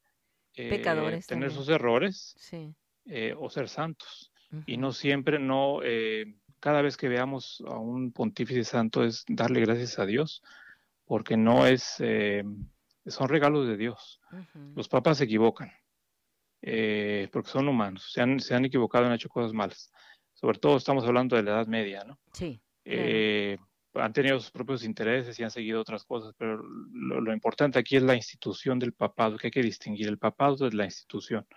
eh, pecadores, tener sus errores, sí. Eh, o ser santos. Y no siempre, no, eh, cada vez que veamos a un pontífice santo es darle gracias a Dios, porque no es, eh, son regalos de Dios. Los papas se equivocan, eh, porque son humanos, se han, se han equivocado, han hecho cosas malas. Sobre todo estamos hablando de la Edad Media, ¿no? Sí. Eh, han tenido sus propios intereses y han seguido otras cosas, pero lo, lo, importante aquí es la institución del papado, que hay que distinguir el papado de la institución.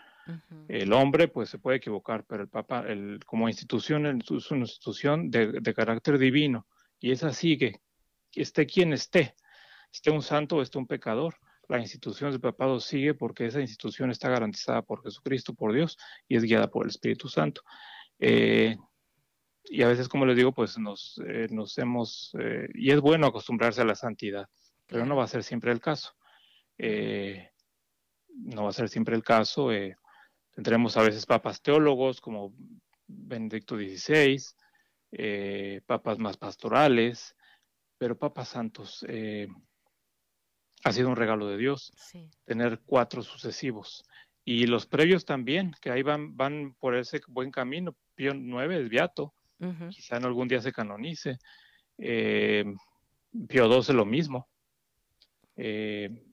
El hombre, pues se puede equivocar, pero el Papa, el, como institución, es una institución de, de, carácter divino y esa sigue, esté quien esté, esté un santo o esté un pecador. La institución del papado sigue porque esa institución está garantizada por Jesucristo, por Dios, y es guiada por el Espíritu Santo. Eh, y a veces, como les digo, pues nos, eh, hemos, eh, y es bueno acostumbrarse a la santidad, pero no va a ser siempre el caso. No va a ser siempre el caso. Tendremos a veces papas teólogos como Benedicto XVI, papas más pastorales, pero papas santos. Ha sido un regalo de Dios sí. tener cuatro sucesivos. Y los previos también, que ahí van, van por ese buen camino. Pío IX es beato, uh -huh. quizá en algún día se canonice. Eh, Pío XII lo mismo. Eh,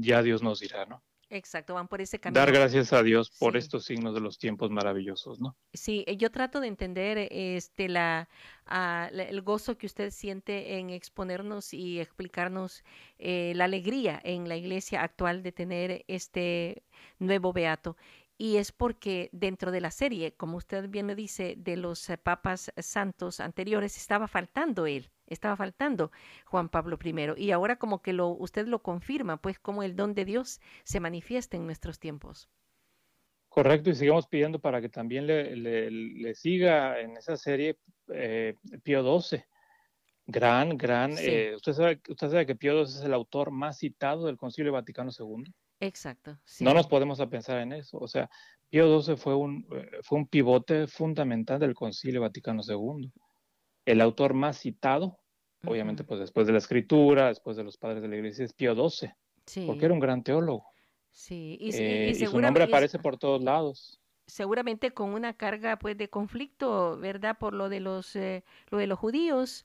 ya Dios nos dirá, ¿no? Exacto, van por ese camino. Dar gracias a Dios por sí. estos signos de los tiempos maravillosos, ¿no? Sí, yo trato de entender este la, uh, la el gozo que usted siente en exponernos y explicarnos eh, la alegría en la iglesia actual de tener este nuevo beato y es porque dentro de la serie, como usted bien lo dice, de los eh, papas santos anteriores estaba faltando él, estaba faltando Juan Pablo I y ahora como que lo usted lo confirma, pues como el don de Dios se manifiesta en nuestros tiempos. Correcto, y sigamos pidiendo para que también le, le, le siga en esa serie eh, Pío XII. Gran, gran. Sí. Eh, ¿usted, sabe, ¿Usted sabe que Pío XII es el autor más citado del Concilio Vaticano II? Exacto. Sí. No nos podemos a pensar en eso. O sea, Pío XII fue un, fue un pivote fundamental del Concilio Vaticano II. El autor más citado, uh -huh. obviamente, pues después de la escritura, después de los padres de la iglesia, es Pío XII. Sí. Porque era un gran teólogo. Sí, y, eh, y, y su nombre aparece por todos lados. Seguramente con una carga pues de conflicto, ¿verdad? Por lo de los, eh, lo de los judíos.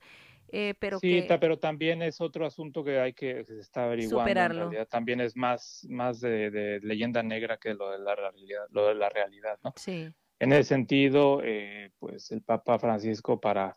Eh, pero sí, que pero también es otro asunto que hay que, que se está averiguando. Superarlo. También es más, más de, de, leyenda negra que lo de la realidad, lo de la realidad, ¿no? Sí. En ese sentido, eh, pues el Papa Francisco para,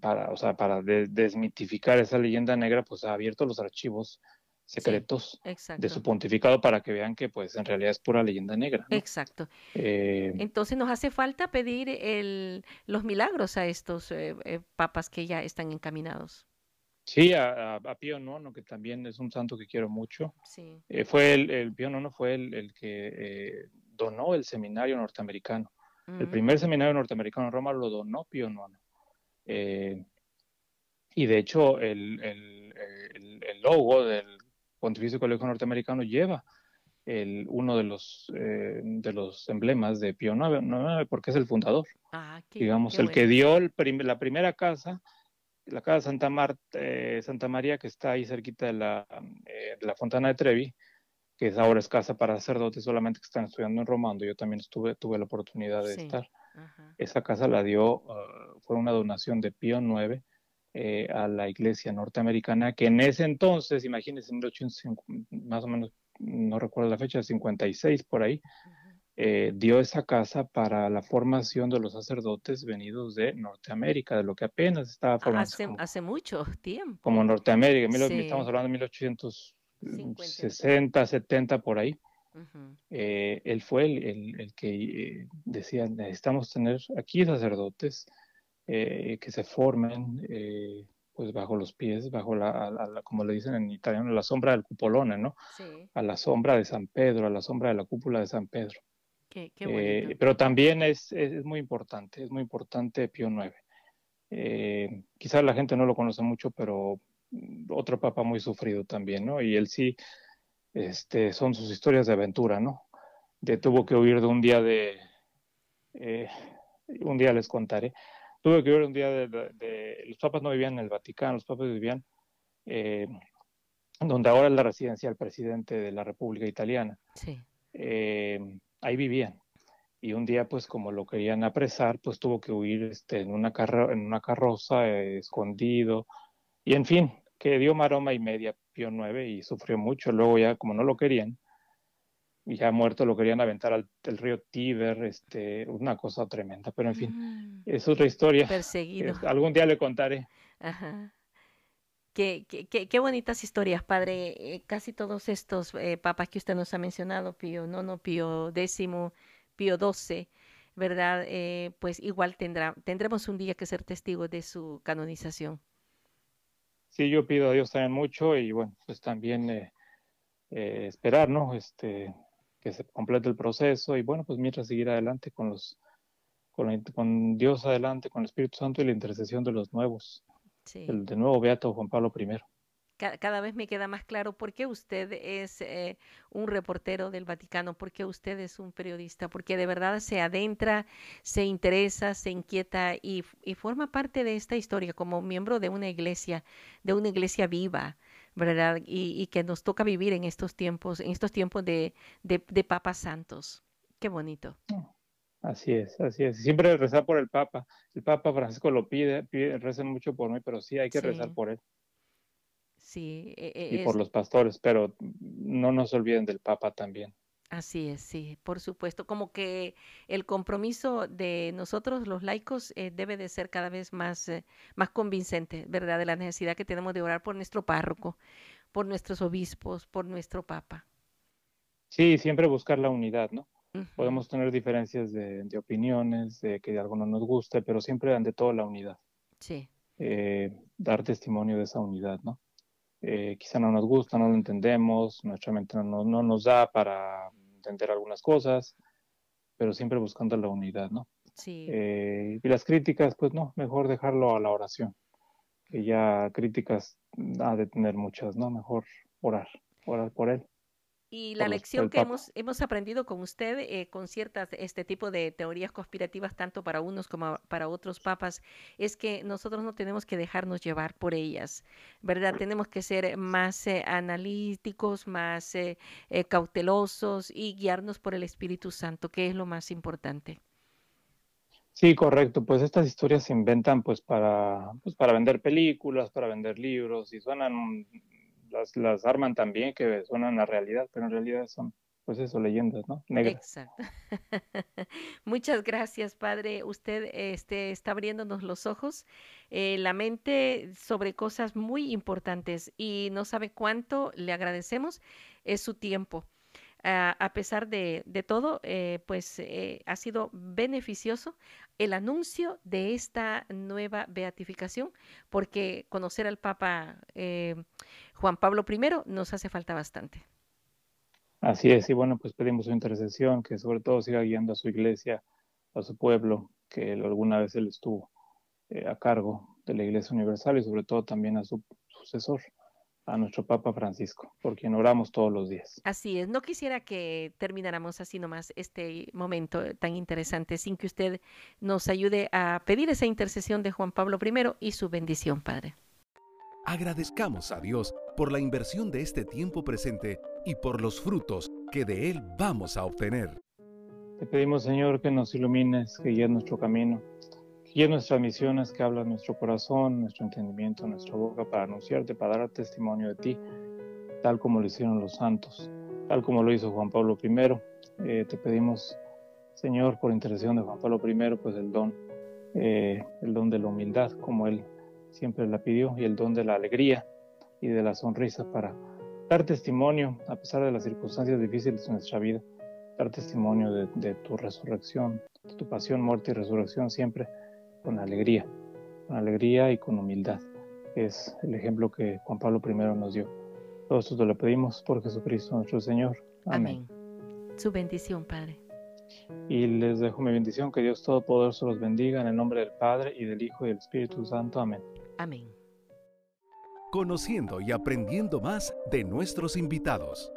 para, o sea, para de, desmitificar esa leyenda negra, pues ha abierto los archivos secretos sí, de su pontificado para que vean que pues en realidad es pura leyenda negra. ¿no? Exacto. Eh, Entonces nos hace falta pedir el, los milagros a estos eh, eh, papas que ya están encaminados. Sí, a, a, Pío IX, que también es un santo que quiero mucho. Sí. Fue el, el, Pío IX fue el, el que eh, donó el seminario norteamericano. Uh -huh. El primer seminario norteamericano en Roma lo donó Pío IX. Eh, y de hecho el, el, el, logo del Pontificio Colegio Norteamericano lleva el, uno de los, eh, de los emblemas de Pío IX, porque es el fundador. Ah, qué, Digamos, qué el bueno. que dio el prim la primera casa, la casa Santa, Marta, eh, Santa María, que está ahí cerquita de la, eh, de la Fontana de Trevi, que es ahora es casa para sacerdotes solamente que están estudiando en Roma, donde yo también estuve, tuve la oportunidad de Sí. estar. Ajá. Esa casa la dio, uh, fue una donación de Pío IX eh, a la iglesia norteamericana, que en ese entonces, imagínense, en 1850, más o menos, no recuerdo la fecha, 56 por ahí, eh, dio esa casa para la formación de los sacerdotes venidos de Norteamérica, de lo que apenas estaba formando Hace, como, hace mucho tiempo. como Norteamérica. Sí. Estamos hablando de 1860, 70 por ahí. Eh, él fue el, el- el que eh, decía, necesitamos tener aquí sacerdotes eh, que se formen eh, pues bajo los pies, bajo la, a la- a la- como le dicen en italiano, la sombra del cupolone, ¿no? Sí, A la sombra de San Pedro, a la sombra de la cúpula de San Pedro. qué, qué pero también es, es, es muy importante, es muy importante Pío IX. Quizás la gente no lo conoce mucho, pero mm, otro papa muy sufrido también, ¿no? Y él sí, este, son sus historias de aventura, ¿no? De tuvo que huir de un día de, eh, un día les contaré, tuvo que huir un día de, de- de- los papas no vivían en el Vaticano, los papas vivían eh, donde ahora es la residencia del presidente de la República Italiana Sí. eh, ahí vivían. y un día pues como lo querían apresar, pues tuvo que huir este, en, una en una carroza escondido y en fin, que dio maroma y media Pío IX y sufrió mucho. Luego ya como no lo querían, y ya muerto lo querían aventar al río Tíber, este, una cosa tremenda, pero en fin, mm. es otra historia. Perseguido. algún día le contaré. Ajá. Qué, qué, qué, bonitas historias, padre. Eh, casi todos estos eh, papas que usted nos ha mencionado, Pío no Pío X, Pío XII, ¿verdad? Eh, pues igual tendrá, tendremos un día que ser testigos de su canonización. Sí, yo pido a Dios también mucho y bueno, pues también eh, eh, esperar, ¿no? Este, que se complete el proceso y bueno, pues mientras seguir adelante con los, con, con Dios adelante, con el Espíritu Santo y la intercesión de los nuevos. Sí. El de nuevo Beato Juan Pablo I cada, vez me queda más claro por qué usted es eh, un reportero del Vaticano, por qué usted es un periodista, porque de verdad se adentra, se interesa, se inquieta y, forma parte de esta historia como miembro de una iglesia, de una iglesia viva, ¿verdad? Y, que nos toca vivir en estos tiempos, en estos tiempos de, de, papas santos. Qué bonito. Así es, así es. Siempre rezar por el Papa. El Papa Francisco lo pide, pide recen mucho por mí, pero sí hay que rezar por él. Sí, e, e, y por los pastores, pero no nos olviden del Papa también. Así es, sí, por supuesto. Como que el compromiso de nosotros, los laicos, eh, debe de ser cada vez más, eh, más convincente, ¿verdad? De la necesidad que tenemos de orar por nuestro párroco, por nuestros obispos, por nuestro Papa. Sí, siempre buscar la unidad, ¿no? Podemos tener diferencias de, opiniones, de que algo no nos guste, pero siempre ante todo la unidad. Sí. Eh, dar testimonio de esa unidad, ¿no? Eh, quizá no nos gusta, no lo entendemos, nuestra mente no, no, nos da para entender algunas cosas, pero siempre buscando la unidad, ¿no? Sí. Eh, y las críticas, pues no, mejor dejarlo a la oración, que ya críticas ha de tener muchas, ¿no? Mejor orar, orar por él. Y la lección que hemos, hemos aprendido con usted, eh, con ciertas, este tipo de teorías conspirativas, tanto para unos como para otros papas, es que nosotros no tenemos que dejarnos llevar por ellas, ¿verdad? Tenemos que ser más eh, analíticos, más eh, cautelosos y guiarnos por el Espíritu Santo, que es lo más importante. Sí, correcto. Pues estas historias se inventan pues para, pues para vender películas, para vender libros y suenan las, las arman también que suenan a realidad, pero en realidad son, pues eso, leyendas, ¿no? Negras. Exacto. [laughs] Muchas gracias, padre. Usted este, está abriéndonos los ojos, eh, la mente sobre cosas muy importantes y no sabe cuánto le agradecemos es su tiempo. A pesar de, todo, eh, pues eh, ha sido beneficioso el anuncio de esta nueva beatificación, porque conocer al Papa eh, Juan Pablo I nos hace falta bastante. Así es, y bueno, pues pedimos su intercesión, que sobre todo siga guiando a su iglesia, a su pueblo, que alguna vez él estuvo eh, a cargo de la Iglesia Universal y sobre todo también a su sucesor, a nuestro Papa Francisco, por quien oramos todos los días. Así es, no quisiera que termináramos así nomás este momento tan interesante sin que usted nos ayude a pedir esa intercesión de Juan Pablo I y su bendición, Padre. Agradezcamos a Dios por la inversión de este tiempo presente y por los frutos que de él vamos a obtener. Te pedimos, Señor, que nos ilumines, que guíes nuestro camino y en nuestras misiones que habla nuestro corazón, nuestro entendimiento, nuestra boca para anunciarte, para dar testimonio de ti, tal como lo hicieron los santos, tal como lo hizo Juan Pablo I. Eh, te pedimos, Señor, por intercesión de Juan Pablo I, pues el don, eh, el don de la humildad, como él siempre la pidió, y el don de la alegría y de la sonrisa para dar testimonio, a pesar de las circunstancias difíciles de nuestra vida, dar testimonio de, de tu resurrección, de tu pasión, muerte y resurrección siempre con alegría, con alegría y con humildad. Es el ejemplo que Juan Pablo I nos dio. Todo esto te lo pedimos por Jesucristo nuestro Señor. Amén. Su bendición, Padre. Y les dejo mi bendición, que Dios Todopoderoso los bendiga en el nombre del Padre y del Hijo y del Espíritu Santo. Amén. Amén. Conociendo y aprendiendo más de nuestros invitados.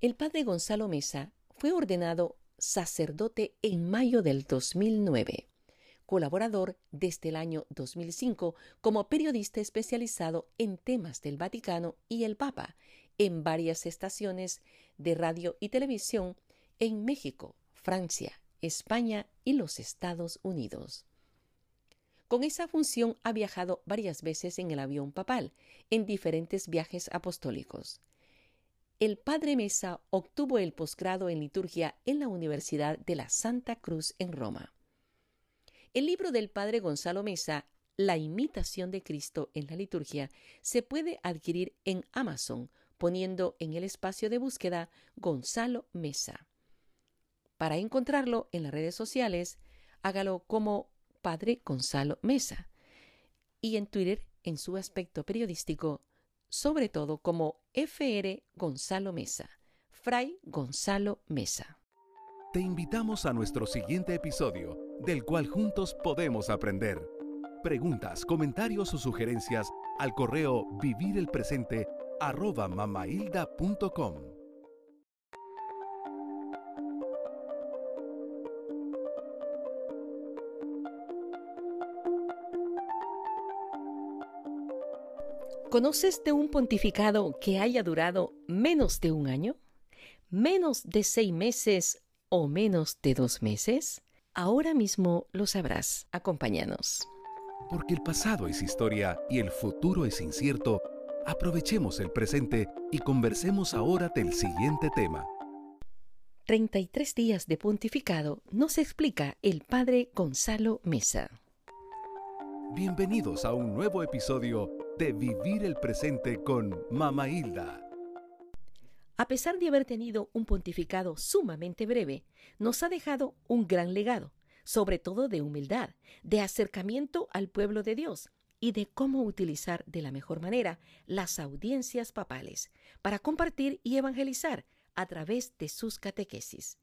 El Padre Gonzalo Mesa fue ordenado sacerdote en mayo del 2009 colaborador desde el año 2005 como periodista especializado en temas del Vaticano y el Papa en varias estaciones de radio y televisión en México, Francia, España y los Estados Unidos. Con esa función ha viajado varias veces en el avión papal, en diferentes viajes apostólicos. El padre Mesa obtuvo el posgrado en liturgia en la Universidad de la Santa Cruz en Roma. El libro del padre Gonzalo Mesa, La imitación de Cristo en la liturgia, se puede adquirir en Amazon poniendo en el espacio de búsqueda Gonzalo Mesa. Para encontrarlo en las redes sociales, hágalo como Padre Gonzalo Mesa y en Twitter en su aspecto periodístico, sobre todo como FR Gonzalo Mesa, Fray Gonzalo Mesa. Te invitamos a nuestro siguiente episodio, del cual juntos podemos aprender. Preguntas, comentarios o sugerencias al correo vivirelpresente arroba mamahilda.com. ¿Conoces de un pontificado que haya durado menos de un año? ¿Menos de seis meses o menos de dos meses? Ahora mismo lo sabrás. Acompáñanos. Porque el pasado es historia y el futuro es incierto Aprovechemos el presente y conversemos ahora del siguiente tema. 33 días de pontificado nos explica el padre Gonzalo Mesa. Bienvenidos a un nuevo episodio de Vivir el Presente con Mama Hilda. A pesar de haber tenido un pontificado sumamente breve, nos ha dejado un gran legado, sobre todo de humildad, de acercamiento al pueblo de Dios y de cómo utilizar de la mejor manera las audiencias papales para compartir y evangelizar a través de sus catequesis.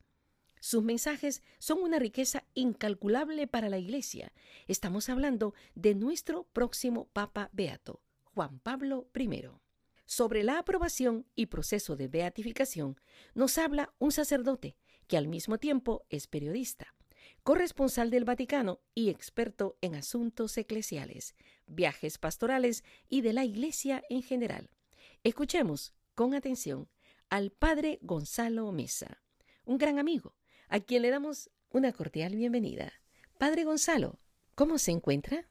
Sus mensajes son una riqueza incalculable para la Iglesia. Estamos hablando de nuestro próximo Papa Beato, Juan Pablo I. Sobre la aprobación y proceso de beatificación nos habla un sacerdote que al mismo tiempo es periodista, corresponsal del Vaticano y experto en asuntos eclesiales, viajes pastorales y de la Iglesia en general. Escuchemos con atención al Padre Gonzalo Mesa, un gran amigo, a quien le damos una cordial bienvenida. Padre Gonzalo, ¿cómo se encuentra?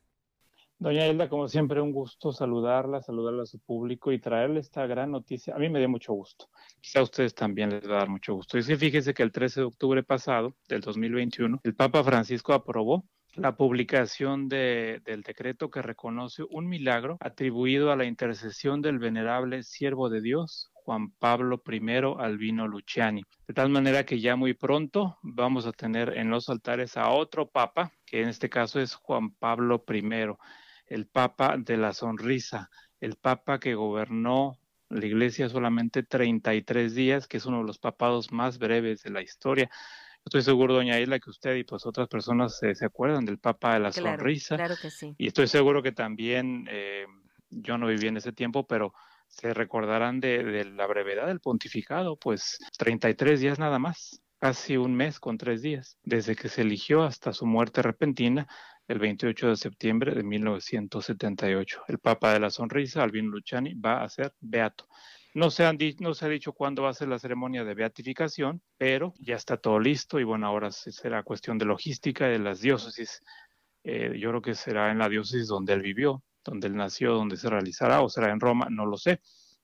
Doña Hilda, como siempre, un gusto saludarla, saludarla a su público y traerle esta gran noticia. A mí me dio mucho gusto. Quizá a ustedes también les va a dar mucho gusto. Y es que fíjese que el 13 de octubre pasado, del 2021, el Papa Francisco aprobó la publicación del decreto que reconoce un milagro atribuido a la intercesión del venerable siervo de Dios, Juan Pablo I Albino Luciani. De tal manera que ya muy pronto vamos a tener en los altares a otro papa, que en este caso es Juan Pablo I el Papa de la Sonrisa, el Papa que gobernó la Iglesia solamente 33 días, que es uno de los papados más breves de la historia. Estoy seguro, doña Isla, que usted y pues otras personas se acuerdan del Papa de la Sonrisa. Claro que sí. Y estoy seguro que también, eh, yo no viví en ese tiempo, pero se recordarán de, de, la brevedad del pontificado, pues 33 días nada más, casi un mes con tres días, desde que se eligió hasta su muerte repentina el 28 de septiembre de 1978. El Papa de la Sonrisa, Albino Luciani, va a ser beato. No se, han no se ha dicho cuándo va a ser la ceremonia de beatificación, pero ya está todo listo y bueno, ahora será cuestión de logística de las diócesis. Eh, yo creo que será en la diócesis donde él vivió, donde él nació, donde se realizará, o será en Roma, no lo sé.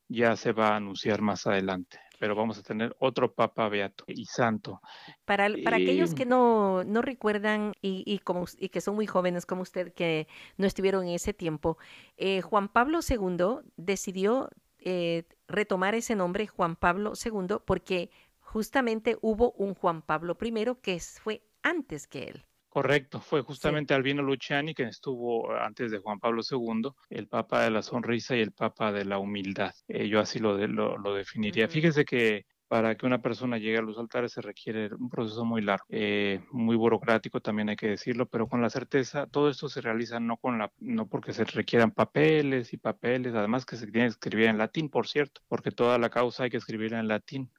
Ya se va a anunciar más adelante pero vamos a tener otro Papa Beato y Santo. Para, para aquellos que no, no recuerdan y, y, como, y que son muy jóvenes como usted, que no estuvieron en ese tiempo, eh, Juan Pablo II decidió eh, retomar ese nombre, Juan Pablo II, porque justamente hubo un Juan Pablo I que fue antes que él. Correcto, fue justamente Albino Luciani quien estuvo antes de Juan Pablo II, el Papa de la Sonrisa y el Papa de la Humildad. Eh, yo así lo, lo, definiría. Fíjese que para que una persona llegue a los altares se requiere un proceso muy largo, eh, muy burocrático también hay que decirlo, pero con la certeza todo esto se realiza no con la, no porque se requieran papeles y papeles, además que se tiene que escribir en latín, por cierto, porque toda la causa hay que escribir en latín.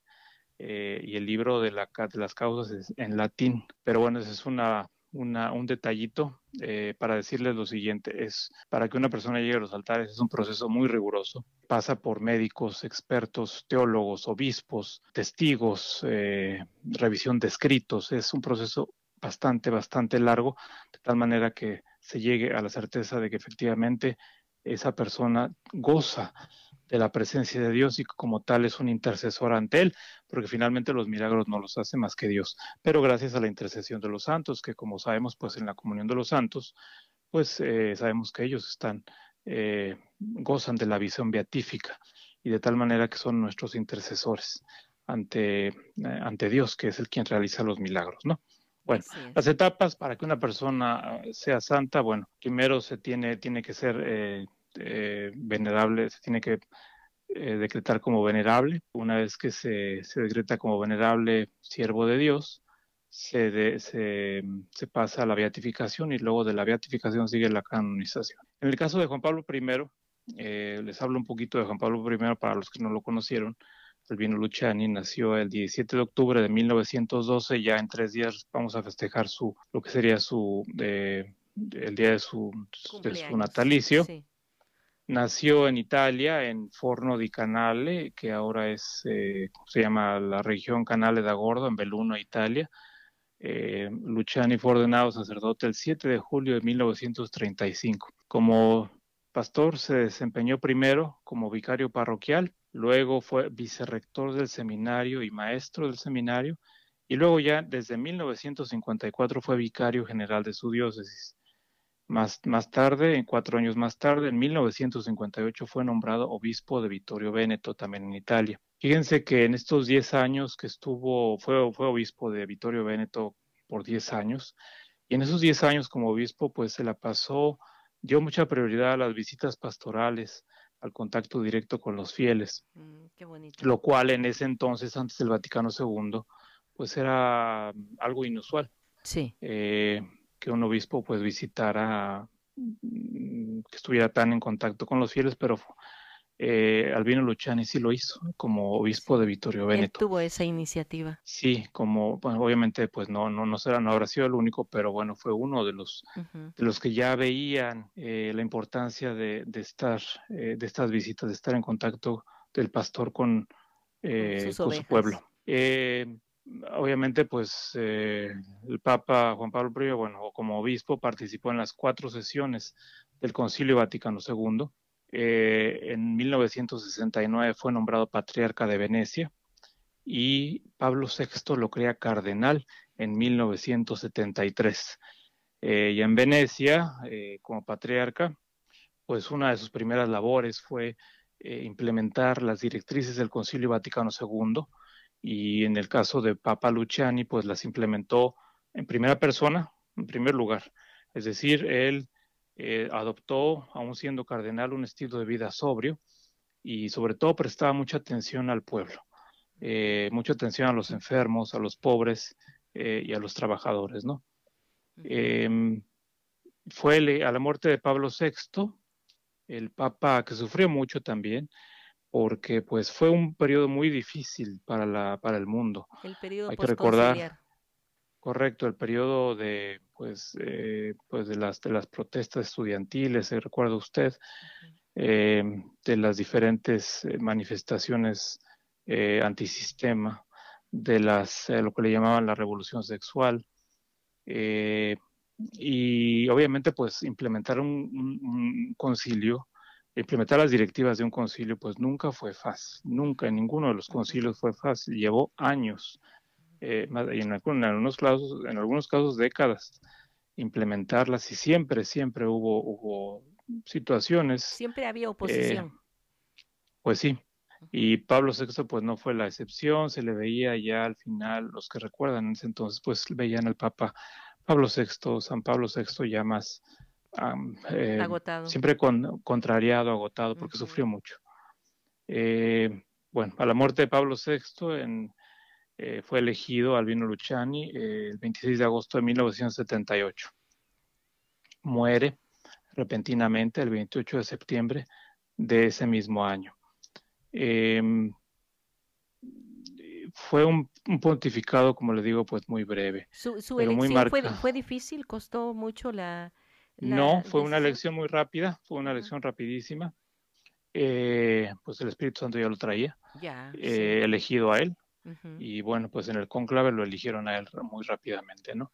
Eh, y el libro de, la, de las causas es en latín. Pero bueno, esa es una un detallito eh, para decirles lo siguiente. Es para que una persona llegue a los altares es un proceso muy riguroso. Pasa por médicos, expertos, teólogos, obispos, testigos, eh, revisión de escritos. Es un proceso bastante, bastante largo, de tal manera que se llegue a la certeza de que efectivamente esa persona goza de la presencia de Dios y como tal es un intercesor ante Él, porque finalmente los milagros no los hace más que Dios. Pero gracias a la intercesión de los santos, que como sabemos, pues en la comunión de los santos, pues eh, sabemos que ellos están, eh, gozan de la visión beatífica y de tal manera que son nuestros intercesores ante, eh, ante Dios, que es el quien realiza los milagros, ¿no? Bueno, las etapas para que una persona sea santa, bueno, primero se tiene, tiene que ser eh, venerable, se tiene que eh, decretar como venerable. Una vez que se, se, decreta como venerable siervo de Dios, se, se, se, pasa a la beatificación y luego de la beatificación sigue la canonización. En el caso de Juan Pablo I, eh, les hablo un poquito de Juan Pablo I para los que no lo conocieron. Albino Luciani nació el 17 de octubre de 1912, ya en tres días vamos a festejar su, lo que sería su, el día de su, de su natalicio. Sí. Nació en Italia, en Forno di Canale, que ahora es, eh, se llama la región Canale da Gordo, en Belluno, Italia. Eh, Luciani fue ordenado sacerdote el 7 de julio de 1935. Como pastor se desempeñó primero como vicario parroquial, luego fue vicerrector del seminario y maestro del seminario, y luego ya desde 1954 fue vicario general de su diócesis. Más, más tarde, cuatro años más tarde, en 1958 fue nombrado obispo de Vittorio Veneto, también en Italia. Fíjense que en estos diez años que estuvo, fue, fue obispo de Vittorio Veneto por diez años, y en esos diez años como obispo, pues se la pasó, dio mucha prioridad a las visitas pastorales, al contacto directo con los fieles, mm, lo cual en ese entonces, antes del Vaticano II, pues era algo inusual. Sí. Eh, que un obispo pues visitara, mm, que estuviera tan en contacto con los fieles, pero eh, Albino Luciani sí lo hizo como obispo de Vittorio Veneto. Él tuvo esa iniciativa. Sí, como, bueno, obviamente pues no, no, no, será, no habrá sido el único, pero bueno, fue uno de los, de los que ya veían eh, la importancia de, de estar, eh, de estas visitas, de estar en contacto del pastor con, eh, con su pueblo. Eh, obviamente, pues eh, el Papa Juan Pablo I, bueno, como obispo, participó en las cuatro sesiones del Concilio Vaticano II. Eh, en 1969 fue nombrado patriarca de Venecia y Pablo VI lo crea cardenal en 1973. Eh, y en Venecia, como patriarca, pues una de sus primeras labores fue implementar las directrices del Concilio Vaticano II, y en el caso de Papa Luciani, pues las implementó en primera persona, en primer lugar. Es decir, él eh, adoptó, aún siendo cardenal, un estilo de vida sobrio y sobre todo prestaba mucha atención al pueblo, eh, mucha atención a los enfermos, a los pobres eh, y a los trabajadores, ¿no? Em, fue a la muerte de Pablo VI, el Papa que sufrió mucho también, porque pues fue un periodo muy difícil para la para el mundo. El periodo Hay que recordar, correcto, el periodo de pues eh, pues de las de las protestas estudiantiles, se recuerda usted, eh, de las diferentes eh, manifestaciones eh, antisistema, de las lo que le llamaban la revolución sexual. y obviamente pues implementar un, un, un concilio implementar las directivas de un concilio, pues nunca fue fácil, nunca en ninguno de los concilios fue fácil, llevó años, eh, y en, en, algunos casos, en algunos casos décadas, implementarlas y siempre, siempre hubo, hubo situaciones. Siempre había oposición. Eh, pues sí, y Pablo VI pues no fue la excepción, se le veía ya al final, los que recuerdan en ese entonces, pues veían al Papa Pablo VI, San Pablo VI ya más eh, agotado. siempre con, contrariado, agotado, porque uh -huh. sufrió mucho. Eh, bueno, a la muerte de Pablo VI en, eh, fue elegido Albino Luciani el 26 de agosto de 1978. Muere repentinamente el 28 de septiembre de ese mismo año. Em, fue un, pontificado, como le digo, pues muy breve. ¿Su, elección fue, difícil? ¿Costó mucho la...? No, fue una elección muy rápida, fue una elección rapidísima. Eh, pues el Espíritu Santo ya lo traía, eh, elegido a él. Y bueno, pues en el conclave lo eligieron a él muy rápidamente, ¿no?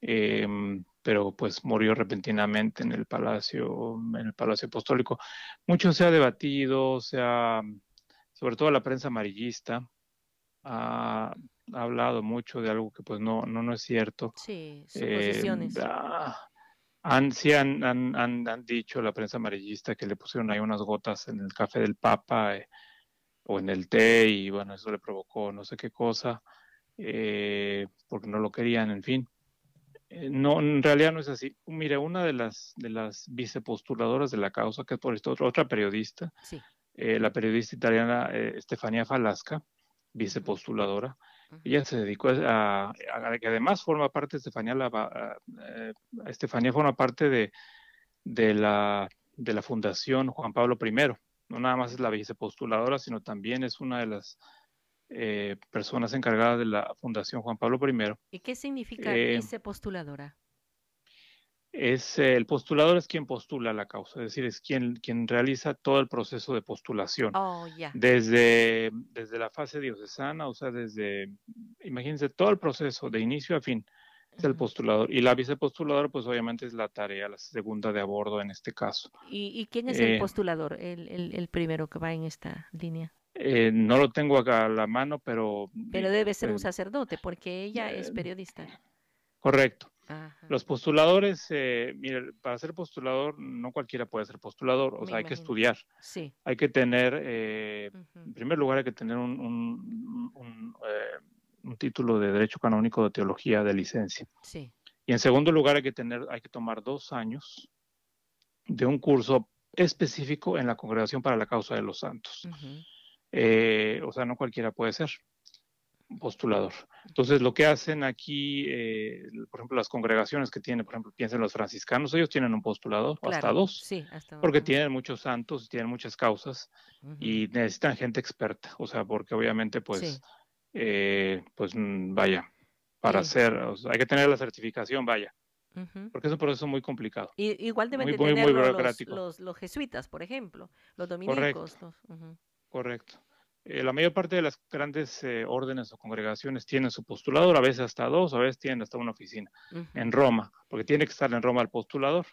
Em, pero pues murió repentinamente en el palacio, en el palacio apostólico. Mucho se ha debatido, se ha, sobre todo la prensa amarillista, ha, hablado mucho de algo que pues no, no, no es cierto. Sí, suposiciones. Eh, han, sí han, han, han, dicho la prensa amarillista que le pusieron ahí unas gotas en el café del Papa eh, o en el té y bueno, eso le provocó no sé qué cosa, eh, porque no lo querían, en fin. Eh, no, en realidad no es así. Mire, una de las, de las vicepostuladoras de la causa, que es por esto otra periodista, la periodista italiana Stefania Falasca, vicepostuladora, ella se dedicó a, que además forma parte, Estefanía, la, eh, Estefanía forma parte de, de, la, de la Fundación Juan Pablo I. No nada más es la vicepostuladora, sino también es una de las eh, personas encargadas de la Fundación Juan Pablo I. ¿Y qué significa eh, vicepostuladora? Es el postulador es quien postula la causa, es decir, es quien, quien realiza todo el proceso de postulación. Oh, desde, desde la fase diocesana, o sea, desde, imagínense, todo el proceso de inicio a fin es el postulador. Y la vicepostuladora, pues obviamente es la tarea, la segunda de abordo en este caso. ¿Y, quién es el eh, postulador, el, el, primero que va en esta línea? Eh, no lo tengo acá a la mano, pero... Pero debe ser un sacerdote, porque ella es eh, periodista. Correcto. Los postuladores, eh, mire, para ser postulador no cualquiera puede ser postulador, o sea, hay que estudiar. Sí. Hay que tener, eh, en primer lugar, hay que tener un, un, eh, un, título de Derecho Canónico de Teología de licencia. Sí. Y en segundo lugar, hay que tener, hay que tomar dos años de un curso específico en la Congregación para la Causa de los Santos. o sea, no cualquiera puede ser postulador. Entonces, lo que hacen aquí, eh, por ejemplo, las congregaciones que tienen, por ejemplo, piensen los franciscanos, ellos tienen un postulador, hasta dos, sí, porque tienen muchos santos, tienen muchas causas y necesitan gente experta, o sea, porque obviamente, pues, eh, pues mm, vaya, para hacer, hay que tener la certificación, vaya. Porque es un proceso muy complicado. Y, igual deben de tener los, los, jesuitas, por ejemplo, los dominicos. Correcto. Eh, la mayor parte de las grandes eh, órdenes o congregaciones tienen su postulador, a veces hasta dos, a veces tienen hasta una oficina en Roma, porque tiene que estar en Roma el postulador.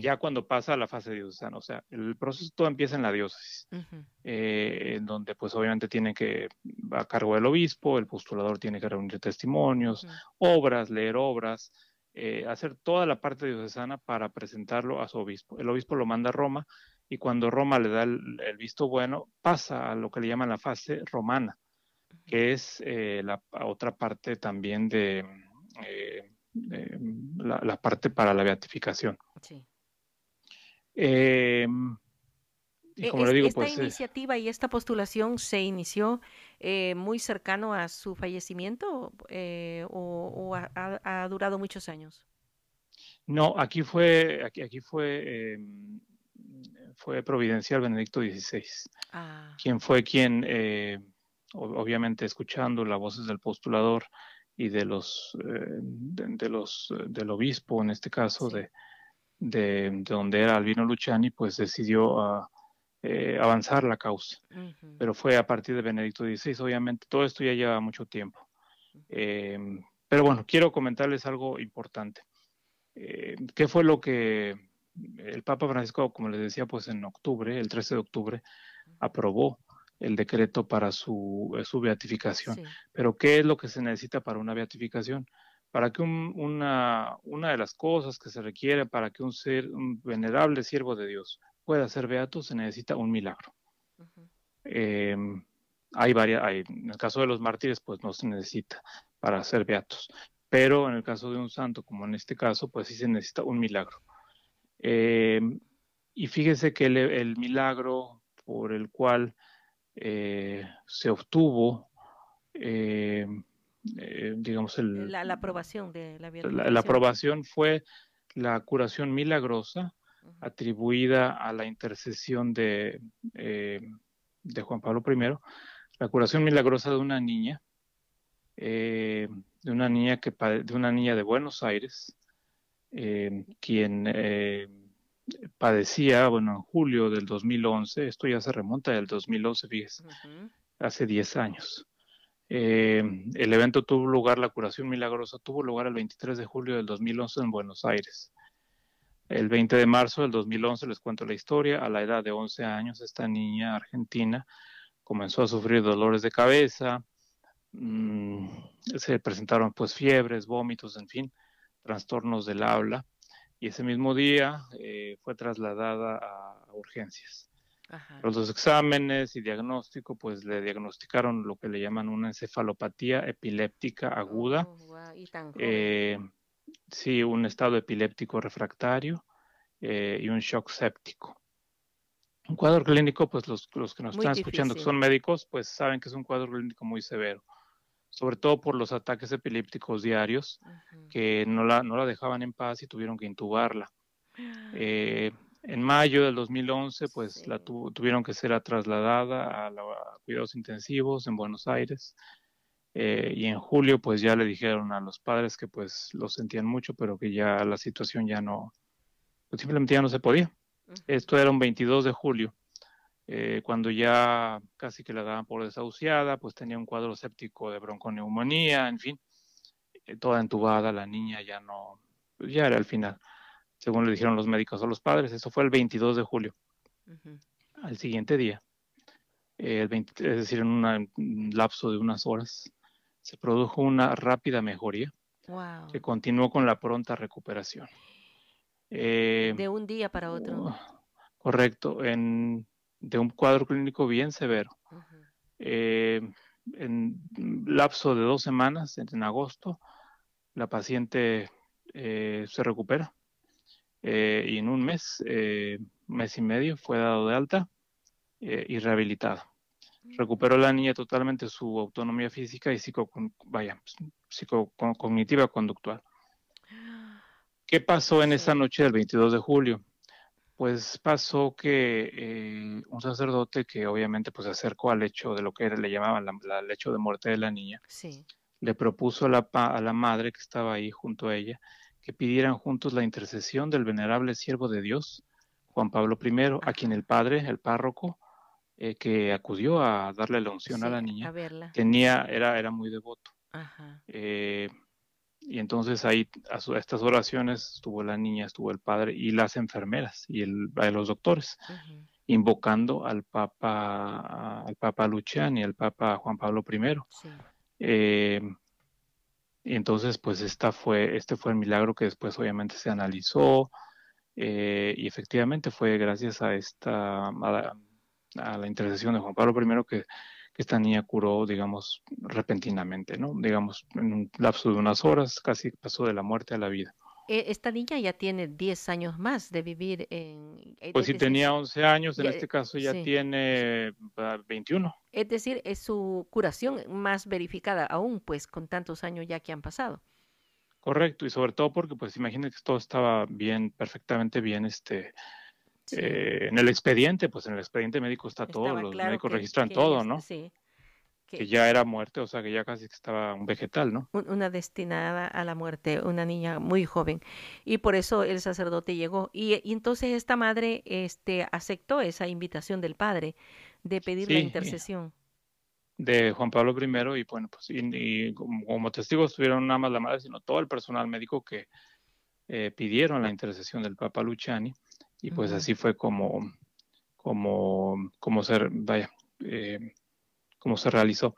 Ya cuando pasa a la fase diocesana, o sea, el proceso todo empieza en la diócesis, eh, en donde pues obviamente tiene que, a cargo del obispo, el postulador tiene que reunir testimonios, obras, leer obras, hacer toda la parte diocesana para presentarlo a su obispo. El obispo lo manda a Roma y cuando Roma le da el, visto bueno, pasa a lo que le llaman la fase romana, que es eh, la otra parte también de, eh, la, parte para la beatificación. Sí. Y como le digo, esta pues, iniciativa y esta postulación se inició eh, muy cercano a su fallecimiento o, ha, durado muchos años. No, aquí fue, aquí, aquí fue em, fue providencial Benedicto XVI, ah. quien fue quien, eh, obviamente escuchando las voces del postulador y de los, eh, de, los del obispo, en este caso de, de, donde era Albino Luciani, pues decidió ah, eh, avanzar la causa. Pero fue a partir de Benedicto XVI, obviamente todo esto ya lleva mucho tiempo. pero bueno, quiero comentarles algo importante. ¿Qué fue lo que el Papa Francisco, como les decía, pues en octubre, el 13 de octubre, aprobó el decreto para su, eh, su beatificación. Pero ¿qué es lo que se necesita para una beatificación? Para que una, una de las cosas que se requiere para que un ser, un venerable siervo de Dios pueda ser beato, se necesita un milagro. Em, hay varias, hay, en el caso de los mártires, pues no se necesita para ser beatos. Pero en el caso de un santo, como en este caso, pues sí se necesita un milagro. Eh, y fíjese que el, milagro por el cual eh, se obtuvo, eh, digamos, el, la, aprobación de la, la, aprobación fue la curación milagrosa atribuida a la intercesión de, de Juan Pablo I, la curación milagrosa de una niña de una niña que de una niña de Buenos Aires, quien padecía, bueno, en julio del 2011, esto ya se remonta del 2011, fíjese, hace 10 años. Eh, el evento tuvo lugar, la curación milagrosa tuvo lugar el 23 de julio del 2011 en Buenos Aires. El 20 de marzo del 2011, les cuento la historia, a la edad de 11 años, esta niña argentina comenzó a sufrir dolores de cabeza, mm, se presentaron pues fiebres, vómitos, en fin, trastornos del habla y ese mismo día eh, fue trasladada a, urgencias. Los dos exámenes y diagnóstico, pues le diagnosticaron lo que le llaman una encefalopatía epiléptica aguda. Oh, eh, sí, un estado epiléptico refractario eh, y un shock séptico. Un cuadro clínico, pues los, los que nos están escuchando, que son médicos, pues saben que es un cuadro clínico muy severo sobre todo por los ataques epilépticos diarios, que no la, no la dejaban en paz y tuvieron que intubarla. Eh, [gasps] en mayo del 2011, pues la tuvieron que ser trasladada a, cuidados intensivos en Buenos Aires. Eh, y en julio, pues ya le dijeron a los padres que pues lo sentían mucho, pero que ya la situación ya no, pues simplemente ya no se podía. Esto era un 22 de julio. Eh, cuando ya casi que la daban por desahuciada, pues tenía un cuadro séptico de bronconeumonía, en fin, eh, toda entubada, la niña ya no, pues ya era el final, según le dijeron los médicos a los padres, eso fue el 22 de julio. Al siguiente día, eh, el es decir, en un lapso de unas horas, se produjo una rápida mejoría que continuó con la pronta recuperación. de un día para otro. Uh, correcto, en de un cuadro clínico bien severo. Eh, en lapso de dos semanas, en agosto, la paciente eh, se recupera eh, y en un mes, mes y medio, fue dado de alta y rehabilitada. Recuperó la niña totalmente su autonomía física y psico, vaya, psicocognitiva conductual. ¿Qué pasó en esa noche del 22 de julio? Pues pasó que eh, un sacerdote que obviamente pues se acercó al hecho de lo que era, le llamaban la, el hecho de muerte de la niña, le propuso a la, a la madre que estaba ahí junto a ella que pidieran juntos la intercesión del venerable siervo de Dios, Juan Pablo I, a quien el padre, el párroco, eh, que acudió a darle la unción a la niña, tenía, era, era muy devoto. Ajá. Eh, y entonces ahí a, estas oraciones estuvo la niña, estuvo el padre y las enfermeras y el, los doctores, invocando al Papa, al Papa Luciani, al Papa Juan Pablo I. Eh, y entonces, pues esta fue, este fue el milagro que después obviamente se analizó eh, y efectivamente fue gracias a esta, a la intercesión de Juan Pablo I que esta niña curó, digamos, repentinamente, ¿no? Digamos, en un lapso de unas horas, casi pasó de la muerte a la vida. E, esta niña ya tiene 10 años más de vivir en... Pues si tenía 11 años, en este caso ya tiene 21. Es decir, es su curación más verificada aún, pues con tantos años ya que han pasado. Correcto, y sobre todo porque, pues imagínate que todo estaba bien, perfectamente bien, este, eh, en el expediente, pues en el expediente médico está todo, los médicos registran todo, ¿no? Sí. Que, ya era muerte, o sea que ya casi estaba un vegetal, ¿no? Una destinada a la muerte, una niña muy joven. Y por eso el sacerdote llegó. Y, entonces esta madre este, aceptó esa invitación del padre de pedir la intercesión. De Juan Pablo I, y bueno, pues y, como, testigos tuvieron nada más la madre, sino todo el personal médico que eh, pidieron la intercesión del Papa Luciani y pues así fue como, como, como se, vaya, eh, como se realizó.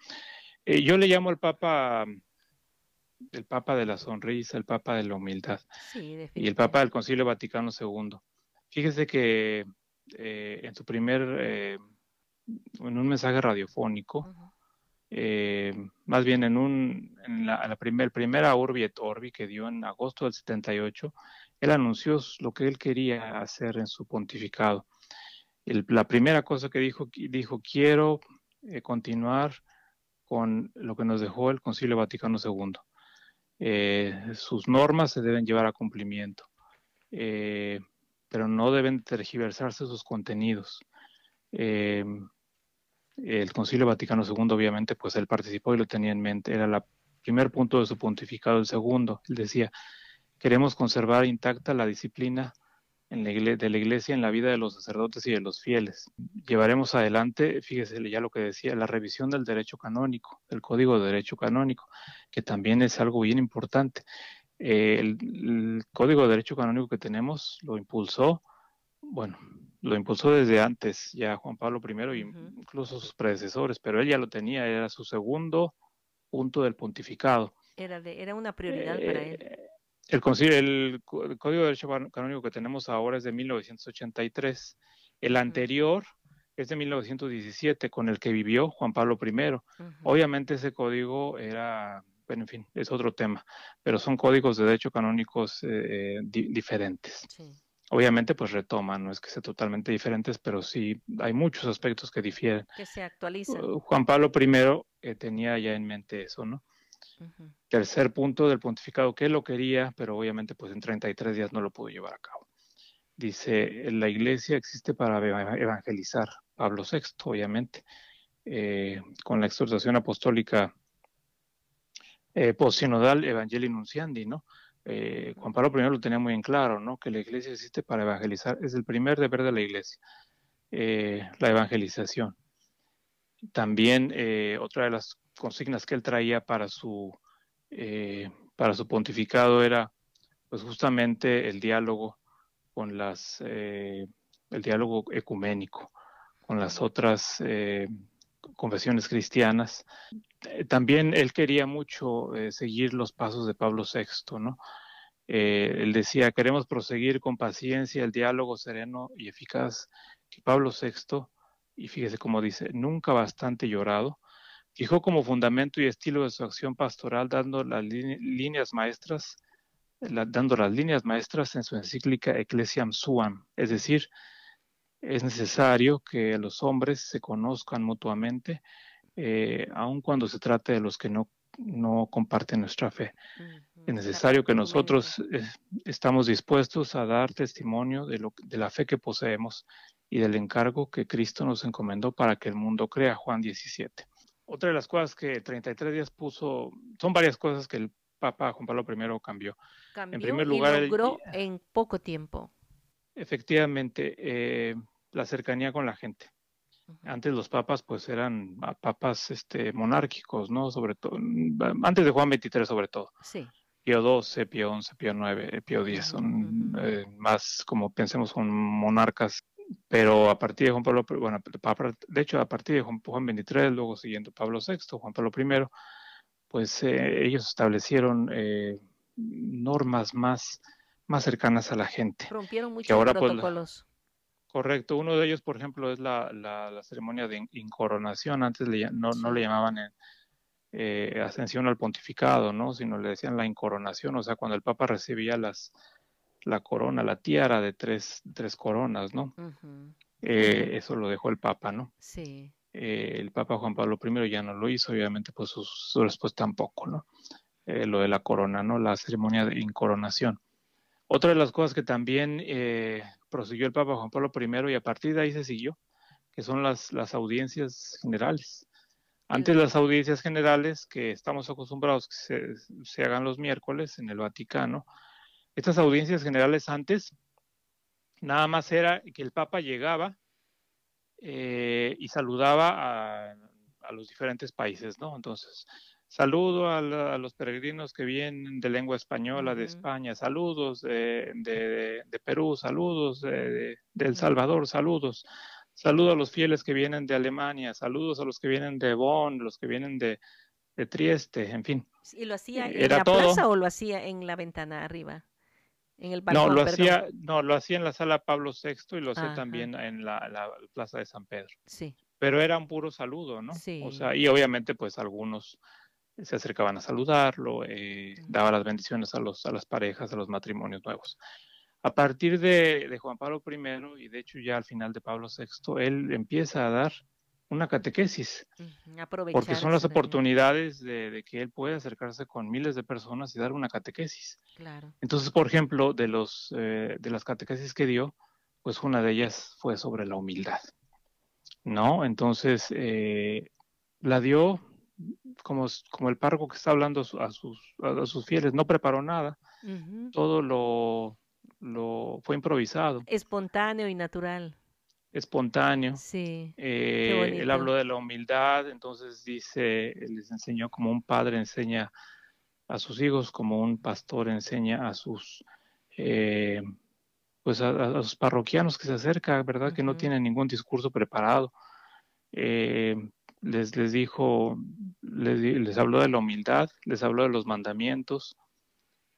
Eh, yo le llamo al Papa el Papa de la sonrisa, el Papa de la humildad y el Papa del Concilio Vaticano II. Fíjese que eh, en su primer, en un mensaje radiofónico, más bien en un, en la, primer, primera Urbi et Orbi que dio en agosto del 78, él anunció lo que él quería hacer en su pontificado. la primera cosa que dijo, dijo, quiero eh, continuar con lo que nos dejó el Concilio Vaticano II. Eh, sus normas se deben llevar a cumplimiento, eh, pero no deben tergiversarse sus contenidos. el Concilio Vaticano II, obviamente, pues él participó y lo tenía en mente, era la primer punto de su pontificado, el segundo, él decía, queremos conservar intacta la disciplina en la de la iglesia en la vida de los sacerdotes y de los fieles. Llevaremos adelante, fíjese ya lo que decía, la revisión del derecho canónico, del Código de Derecho Canónico, que también es algo bien importante. Eh, el, Código de Derecho Canónico que tenemos lo impulsó, bueno, lo impulsó desde antes ya Juan Pablo I y incluso sus predecesores, pero él ya lo tenía, era su segundo punto del pontificado. Era, era una prioridad para él. Eh, el, el, Código de Derecho Canónico que tenemos ahora es de 1983. El anterior es de 1917, con el que vivió Juan Pablo I. Obviamente ese código era, bueno, en fin, es otro tema, pero son códigos de derecho canónicos eh, diferentes. Obviamente, pues retoman, no es que sean totalmente diferentes, pero sí hay muchos aspectos que difieren. Que se actualizan. Uh, Juan Pablo I eh, tenía ya en mente eso, ¿no? Tercer punto del pontificado, que lo quería, pero obviamente pues en 33 días no lo pudo llevar a cabo. Dice, la iglesia existe para evangelizar, Pablo VI, obviamente, eh, con la exhortación apostólica eh, post-sinodal Evangelii Nunciandi, ¿no? Eh, Juan Pablo I lo tenía muy en claro, ¿no? Que la iglesia existe para evangelizar, es el primer deber de la iglesia, la evangelización. También otra de las consignas que él traía para su, eh, para su pontificado era pues justamente el diálogo con las, eh, el diálogo ecuménico con las otras eh, confesiones cristianas. también él quería mucho seguir los pasos de Pablo VI, ¿no? él decía, queremos proseguir con paciencia el diálogo sereno y eficaz que Pablo VI, y fíjese cómo dice, nunca bastante llorado, Fijó como fundamento y estilo de su acción pastoral dando las líneas maestras, dando las líneas maestras en su encíclica Ecclesiam Suam, es decir, es necesario que los hombres se conozcan mutuamente, eh, aun cuando se trate de los que no, no comparten nuestra fe. Es necesario que nosotros eh, estamos dispuestos a dar testimonio de, lo, de la fe que poseemos y del encargo que Cristo nos encomendó para que el mundo crea, Juan 17 otra de las cosas que 33 días puso, son varias cosas que el Papa Juan Pablo I cambió. cambió en primer lugar, y logró en poco tiempo. Efectivamente, eh, la cercanía con la gente. Antes los papas pues eran papas este, monárquicos, ¿no? Sobre todo, antes de Juan XXIII sobre todo. Sí. Pío XII, Pío XI, Pío IX, Pío X, son eh, más como pensemos con monarcas pero a partir de Juan Pablo, bueno, de hecho a partir de Juan, Juan XXIII, luego siguiendo Pablo VI, Juan Pablo I, pues eh, ellos establecieron eh, normas más, más cercanas a la gente. Rompieron muchos ahora, pues, protocolos. correcto, uno de ellos, por ejemplo, es la, la, ceremonia de incoronación, antes no, no, le llamaban eh, ascensión al pontificado, ¿no? sino le decían la incoronación, o sea, cuando el Papa recibía las la corona, la tiara de tres, tres coronas, ¿no? Eh, eso lo dejó el Papa, ¿no? Sí. Eh, el Papa Juan Pablo I ya no lo hizo, obviamente, pues su, su respuesta tampoco, ¿no? Eh, lo de la corona, ¿no? La ceremonia de incoronación. Otra de las cosas que también prosiguió el Papa Juan Pablo I y a partir de ahí se siguió, que son las, las audiencias generales. Antes las audiencias generales que estamos acostumbrados que se, se hagan los miércoles en el Vaticano, estas audiencias generales antes, nada más era que el Papa llegaba eh, y saludaba a, los diferentes países, ¿no? Entonces, saludo a, los peregrinos que vienen de lengua española de España, saludos de, Perú, saludos de, El Salvador, saludos. Saludo a los fieles que vienen de Alemania, saludos a los que vienen de Bonn, los que vienen de, Trieste, en fin. ¿Y lo hacía en la plaza o lo hacía en la ventana arriba? No, lo hacía, no, lo hacía en la sala Pablo VI y lo hacía también en la, plaza de San Pedro. Sí. Pero era un puro saludo, ¿no? Sí. O sea, y obviamente, pues algunos se acercaban a saludarlo, eh, daba las bendiciones a, los, a las parejas, a los matrimonios nuevos. A partir de, de Juan Pablo I, y de hecho ya al final de Pablo VI, él empieza a dar una catequesis, porque son las oportunidades de, que él pueda acercarse con miles de personas y dar una catequesis. Claro. Entonces, por ejemplo, de los eh, de las catequesis que dio, pues una de ellas fue sobre la humildad, ¿no? Entonces eh, la dio como, como el párroco que está hablando a, sus, a sus fieles, no preparó nada, todo lo, lo fue improvisado. Espontáneo y natural. Espontáneo. Sí. Eh, él habló de la humildad, entonces dice, les enseñó como un padre enseña a sus hijos, como un pastor enseña a sus eh, pues a, sus parroquianos que se acercan, ¿verdad? Que no tienen ningún discurso preparado. Eh, les, les dijo, les, les, habló de la humildad, les habló de los mandamientos,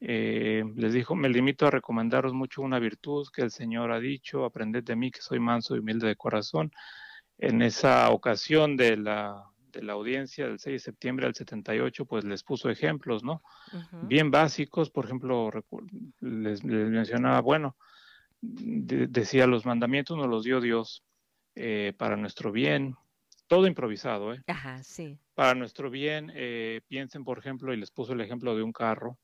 eh, les dijo, me limito a recomendaros mucho una virtud que el Señor ha dicho, aprended de mí que soy manso y humilde de corazón. En esa ocasión de la, de la audiencia del 6 de septiembre al 78, pues les puso ejemplos, ¿no? Bien básicos, por ejemplo, les, les mencionaba, bueno, decía, los mandamientos nos los dio Dios eh, para nuestro bien, todo improvisado, ¿eh? Ajá, sí. Para nuestro bien, eh, piensen, por ejemplo, y les puso el ejemplo de un carro,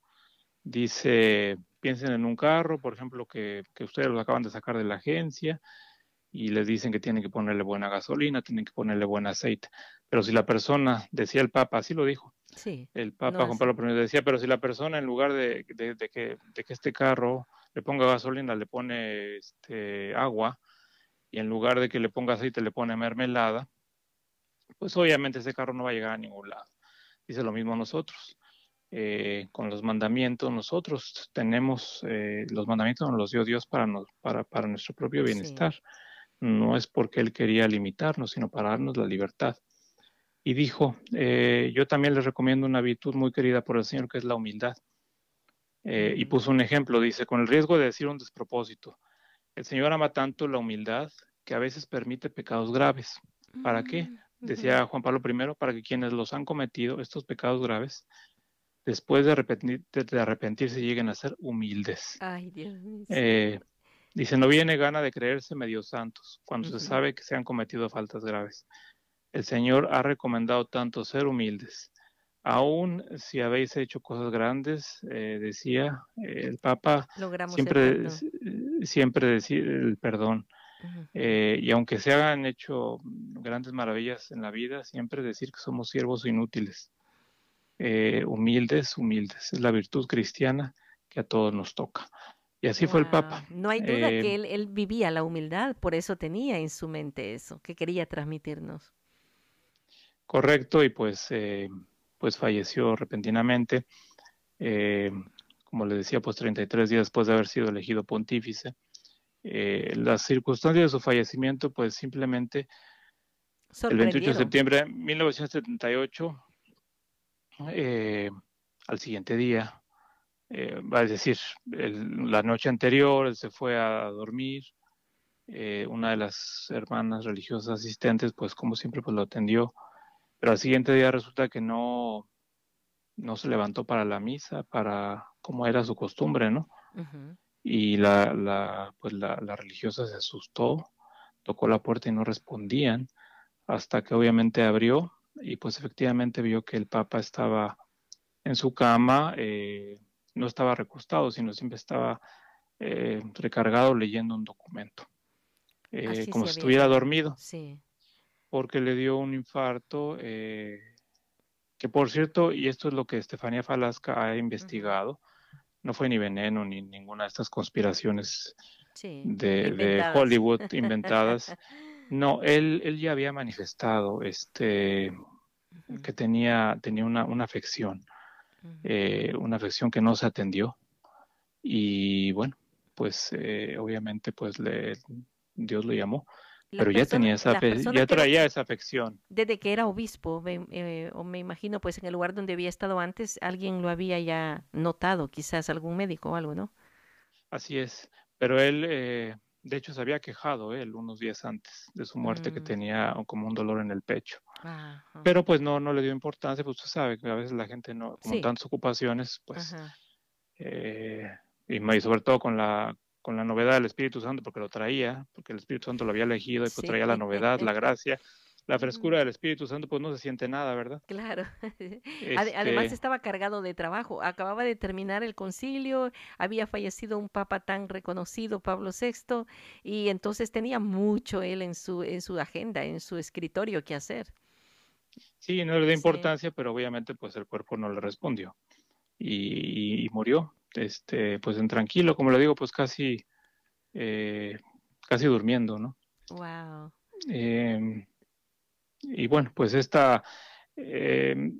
dice, piensen en un carro, por ejemplo, que, que ustedes lo acaban de sacar de la agencia y les dicen que tienen que ponerle buena gasolina, tienen que ponerle buen aceite. Pero si la persona, decía el Papa, así lo dijo, sí, el Papa Juan Pablo I decía, pero si la persona en lugar de, de, de, que, de que este carro le ponga gasolina, le pone este, agua, y en lugar de que le ponga aceite, le pone mermelada, pues obviamente ese carro no va a llegar a ningún lado. Dice lo mismo nosotros. Eh, con los mandamientos, nosotros tenemos, eh, los mandamientos nos los dio Dios para, para, para nuestro propio bienestar. No es porque Él quería limitarnos, sino para darnos la libertad. Y dijo, eh, yo también les recomiendo una virtud muy querida por el Señor, que es la humildad. Y puso un ejemplo, dice, con el riesgo de decir un despropósito, el Señor ama tanto la humildad que a veces permite pecados graves. ¿Para qué? Mm, Decía Juan Pablo I, para que quienes los han cometido, estos pecados graves, después de, arrepentirse lleguen a ser humildes. Ay, Dios mío. Eh, dice, no viene gana de creerse medio santos cuando se sabe que se han cometido faltas graves. El Señor ha recomendado tanto ser humildes Aún si habéis hecho cosas grandes, eh, decía el Papa, siempre, siempre decir el perdón. Eh, y aunque se hagan hecho grandes maravillas en la vida, siempre decir que somos siervos inútiles, eh, humildes, humildes. Es la virtud cristiana que a todos nos toca. Y así fue el Papa. No hay duda que él, él, vivía la humildad, por eso tenía en su mente eso, que quería transmitirnos. Correcto, y pues pues falleció repentinamente, eh, como le decía, pues 33 días después de haber sido elegido pontífice. Eh, las circunstancias de su fallecimiento, pues simplemente el 28 de septiembre de 1978, eh, al siguiente día, va a decir, la noche anterior él se fue a dormir, una de las hermanas religiosas asistentes, pues como siempre, pues lo atendió pero al siguiente día resulta que no, no se levantó para la misa, para como era su costumbre, ¿no? Y la, la, pues la, la, religiosa se asustó, tocó la puerta y no respondían, hasta que obviamente abrió y pues efectivamente vio que el Papa estaba en su cama, eh, no estaba recostado, sino siempre estaba eh, recargado leyendo un documento, eh, como si estuviera dormido. Sí porque le dio un infarto, eh, que por cierto, y esto es lo que Estefanía Falasca ha investigado, no fue ni veneno ni ninguna de estas conspiraciones de, Hollywood [laughs] inventadas. No, él, él ya había manifestado este que tenía, tenía una, una afección, eh, una afección que no se atendió. Y bueno, pues eh, obviamente pues le, Dios lo llamó pero ya tenía esa ya traía esa afección. Desde que era obispo, eh, o me imagino, pues en el lugar donde había estado antes, alguien lo había ya notado, quizás algún médico o algo, ¿no? Así es, pero él, eh, de hecho, se había quejado él unos días antes de su muerte que mm. tenía como un dolor en el pecho. Pero pues no, no le dio importancia, pues usted sabe que a veces la gente no, con tantas ocupaciones, pues, eh, y sobre todo con la con la novedad del Espíritu Santo, porque lo traía, porque el Espíritu Santo lo había elegido y pues traía la novedad, la gracia, la frescura del Espíritu Santo, pues no se siente nada, ¿verdad? Claro. [laughs] Además este estaba cargado de trabajo. Acababa de terminar el concilio, había fallecido un papa tan reconocido, Pablo VI, y entonces tenía mucho él en su, en su agenda, en su escritorio que hacer. Sí, no le da importancia, pero obviamente pues el cuerpo no le respondió y, murió, este, pues en tranquilo, como le digo, pues casi, eh, casi durmiendo, ¿no? Wow. Y bueno, pues esta, em,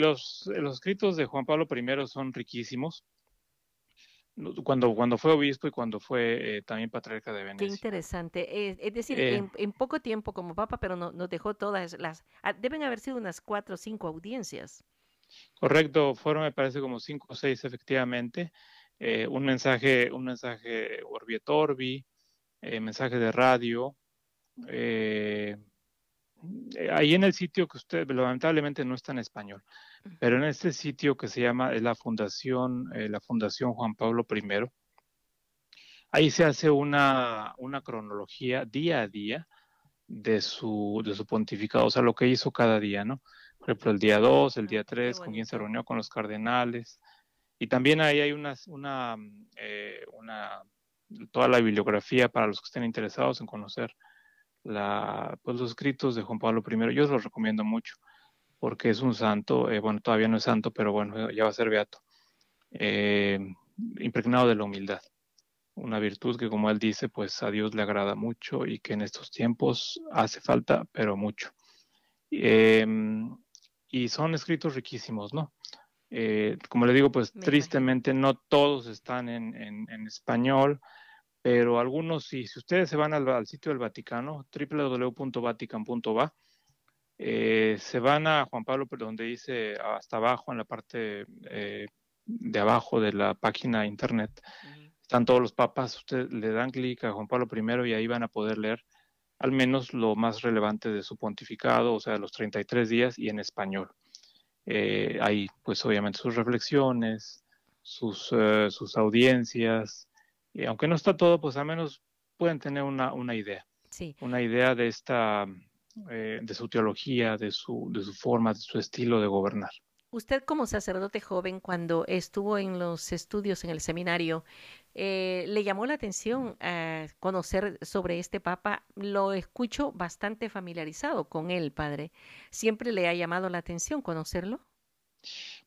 los, los escritos de Juan Pablo I son riquísimos cuando, cuando fue obispo y cuando fue eh, también patriarca de Venecia. Qué interesante. es decir, eh. en, poco tiempo como papa, pero no, nos dejó todas las... Ah, deben haber sido unas cuatro o cinco audiencias. Correcto, fueron me parece como cinco o seis efectivamente. Eh, un mensaje, un mensaje Orbi et Orbi, mensaje de radio. Ahí en el sitio que usted lamentablemente no está en español, pero en este sitio que se llama la Fundación, eh, la Fundación Juan Pablo I, ahí se hace una, una cronología día a día de su, de su pontificado, o sea, lo que hizo cada día, ¿no? Por ejemplo, el día 2, el día 3, con quién se reunió con los cardenales. Y también ahí hay una, una, eh, una, toda la bibliografía para los que estén interesados en conocer la, pues, los escritos de Juan Pablo I. Yo los recomiendo mucho porque es un santo, eh, bueno, todavía no es santo, pero bueno, ya va a ser beato, eh, impregnado de la humildad, una virtud que como él dice, pues a Dios le agrada mucho y que en estos tiempos hace falta, pero mucho. Em, y son escritos riquísimos, ¿no? Eh, como le digo, pues tristemente no todos están en, español, pero algunos sí. Si ustedes se van al, al sitio del Vaticano, www.vatican.va, eh, se van a Juan Pablo, donde dice hasta abajo, en la parte eh, de abajo de la página internet, están todos los papas. Usted le dan clic a Juan Pablo I y ahí van a poder leer al menos lo más relevante de su pontificado, o sea, los 33 días y en español. Eh, ahí, pues obviamente, sus reflexiones, sus, sus audiencias, y aunque no está todo, pues al menos pueden tener una, una idea. Sí. Una idea de esta eh, de su teología, de su, de su forma, de su estilo de gobernar. Usted como sacerdote joven, cuando estuvo en los estudios en el seminario, eh, ¿le llamó la atención eh, conocer sobre este Papa? Lo escucho bastante familiarizado con él, padre. ¿Siempre le ha llamado la atención conocerlo?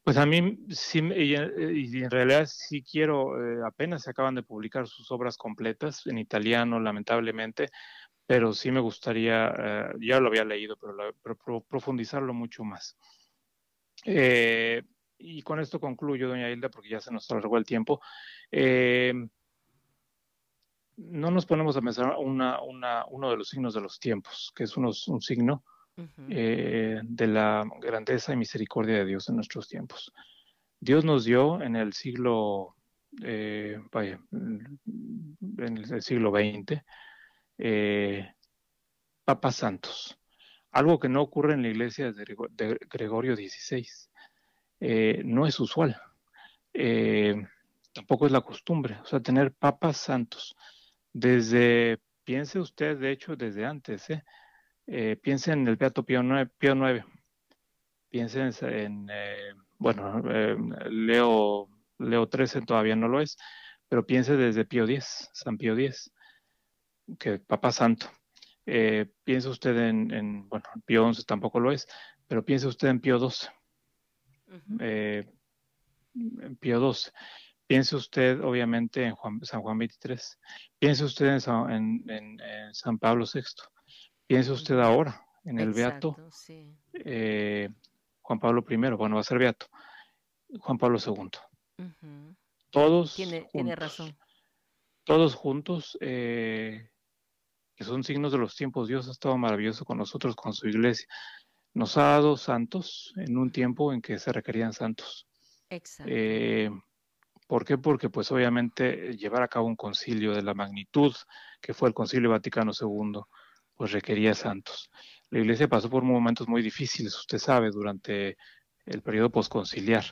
Pues a mí sí, y, en realidad sí quiero, apenas se acaban de publicar sus obras completas en italiano, lamentablemente, pero sí me gustaría, eh, ya lo había leído, pero, profundizarlo mucho más. Eh, y con esto concluyo, doña Hilda, porque ya se nos alargó el tiempo. Eh, no nos ponemos a pensar una, uno de los signos de los tiempos, que es un signo de la grandeza y misericordia de Dios en nuestros tiempos. Dios nos dio en el siglo, vaya, en el siglo XX, eh, papas santos, algo que no ocurre en la iglesia de Gregorio XVI. Eh, no es usual, eh, tampoco es la costumbre, o sea, tener papas santos. Desde, piense usted, de hecho, desde antes, piense en el Beato Pío IX, Pío piense en, bueno, Leo, Leo XIII todavía no lo es, pero piense desde Pío X, San Pío X que Papa Santo. Eh, piensa usted en, bueno, Pío XI tampoco lo es, pero piensa usted en Pío XII. Eh, en Pío XII. Piense usted, obviamente, en San Juan XXIII. Piense usted en San, Pablo VI. Piense usted ahora en el Beato eh, Juan Pablo I. Bueno, va a ser Beato. Juan Pablo II. Todos. Tiene, tiene, razón. Todos juntos eh, que son signos de los tiempos. Dios ha estado maravilloso con nosotros, con su iglesia. Nos ha dado santos en un tiempo en que se requerían santos. Exacto. Eh, ¿Por qué? Porque pues obviamente llevar a cabo un concilio de la magnitud que fue el concilio Vaticano II, pues requería santos. La iglesia pasó por momentos muy difíciles, usted sabe, durante el periodo posconciliar,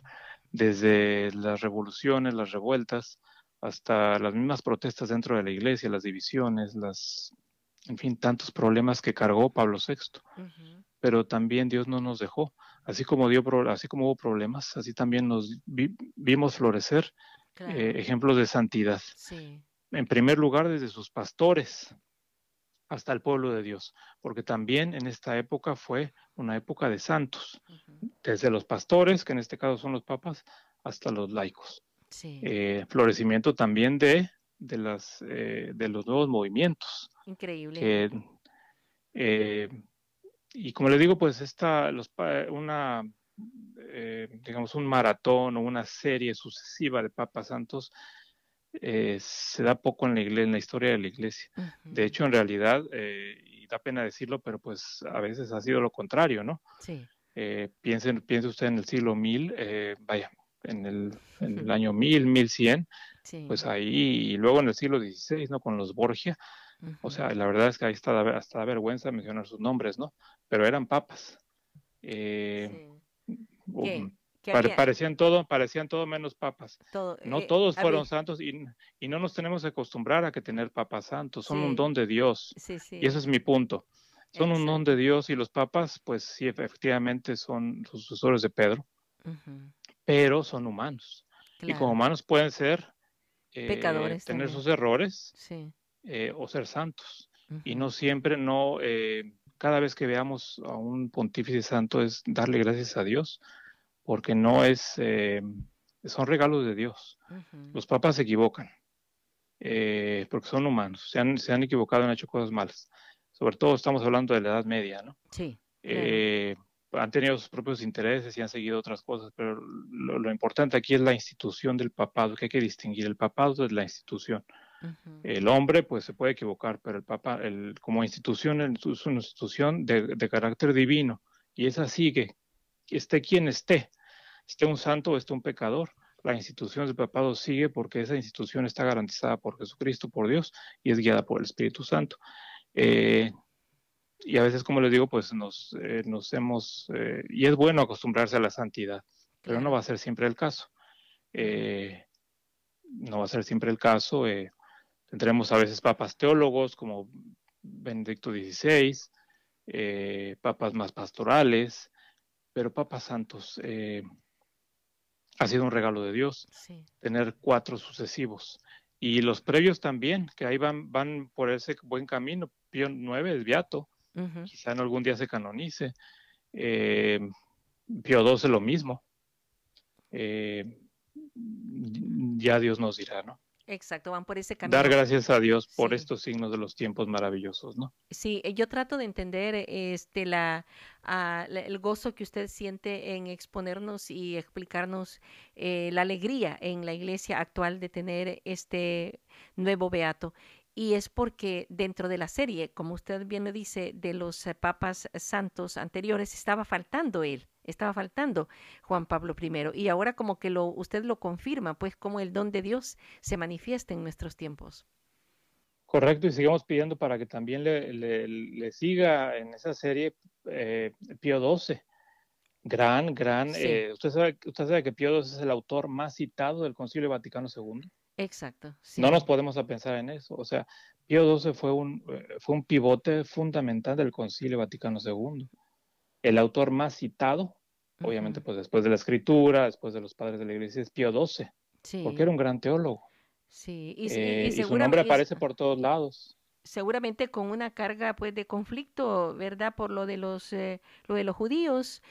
desde las revoluciones, las revueltas, hasta las mismas protestas dentro de la iglesia, las divisiones, las en fin, tantos problemas que cargó Pablo VI. Pero también Dios no nos dejó. Así como, dio, así como hubo problemas, así también nos vimos florecer eh, ejemplos de santidad. En primer lugar, desde sus pastores, hasta el pueblo de Dios, porque también en esta época fue una época de santos, desde los pastores, que en este caso son los papas, hasta los laicos. Eh, florecimiento también de, de, las, eh, de los nuevos movimientos. Increíble. Eh, y como le digo, pues esta, los, una, digamos, un maratón o una serie sucesiva de papas santos se da poco en la, iglesia, en la historia de la iglesia. De hecho, en realidad, y da pena decirlo, pero pues a veces ha sido lo contrario, ¿no? Sí. piense, piense usted en el siglo mil, vaya, en el, en el año 1000, 1100, pues ahí, y luego en el siglo XVI, ¿no? Con los Borgia, o sea, la verdad es que ahí está hasta da vergüenza mencionar sus nombres, ¿no? Pero eran papas. Eh, um, parecían todo, parecían todo menos papas. no eh, todos fueron santos y, y, no nos tenemos que acostumbrar a que tener papas santos, son un don de Dios. y eso es mi punto. Son un don de Dios y los papas, pues sí, efectivamente son sucesores de Pedro pero son humanos. Y como humanos pueden ser eh, pecadores, tener sus errores eh, o ser santos. Y no siempre, no, eh, cada vez que veamos a un pontífice santo es darle gracias a Dios, porque no es, son regalos de Dios. Los papas se equivocan, porque son humanos, se han, se han equivocado, han hecho cosas malas. Sobre todo estamos hablando de la Edad Media, ¿no? Sí han tenido sus propios intereses y han seguido otras cosas, pero lo, importante aquí es la institución del papado, que hay que distinguir el papado de la institución. El hombre, pues, se puede equivocar, pero el papa, el, como institución, es una institución de, carácter divino, y esa sigue, esté quien esté, esté un santo o esté un pecador, la institución del papado sigue porque esa institución está garantizada por Jesucristo, por Dios, y es guiada por el Espíritu Santo. Eh, y a veces, como les digo, pues nos, eh, nos hemos, eh, y es bueno acostumbrarse a la santidad, pero no va a ser siempre el caso. No va a ser siempre el caso. tendremos a veces papas teólogos como Benedicto XVI, papas más pastorales, pero papas santos. ha sido un regalo de Dios tener cuatro sucesivos. Y los previos también, que ahí van, van por ese buen camino. Pío IX es beato, quizá en algún día se canonice. Eh, Pío XII lo mismo. Eh, ya Dios nos dirá, ¿no? Exacto, van por ese camino. Dar gracias a Dios por estos signos de los tiempos maravillosos, ¿no? Sí, eh, yo trato de entender este la, ah, el gozo que usted siente en exponernos y explicarnos eh, la alegría en la iglesia actual de tener este nuevo beato y es porque dentro de la serie, como usted bien lo dice, de los eh, papas santos anteriores, estaba faltando él, estaba faltando Juan Pablo I. Y ahora como que lo, usted lo confirma, pues como el don de Dios se manifiesta en nuestros tiempos. Correcto, y sigamos pidiendo para que también le, siga en esa serie eh, Pío XII. Gran, gran. Eh, ¿usted, sabe, ¿Usted sabe que Pío XII es el autor más citado del Concilio Vaticano II? Exacto. No nos podemos a pensar en eso. O sea, Pío XII fue un, eh, fue un pivote fundamental del Concilio Vaticano II. El autor más citado, obviamente, pues después de la escritura, después de los padres de la iglesia, es Pío XII. Porque era un gran teólogo. Sí, y, eh, su nombre aparece por todos lados seguramente con una carga pues de conflicto, ¿verdad? Por lo de los eh, lo de los judíos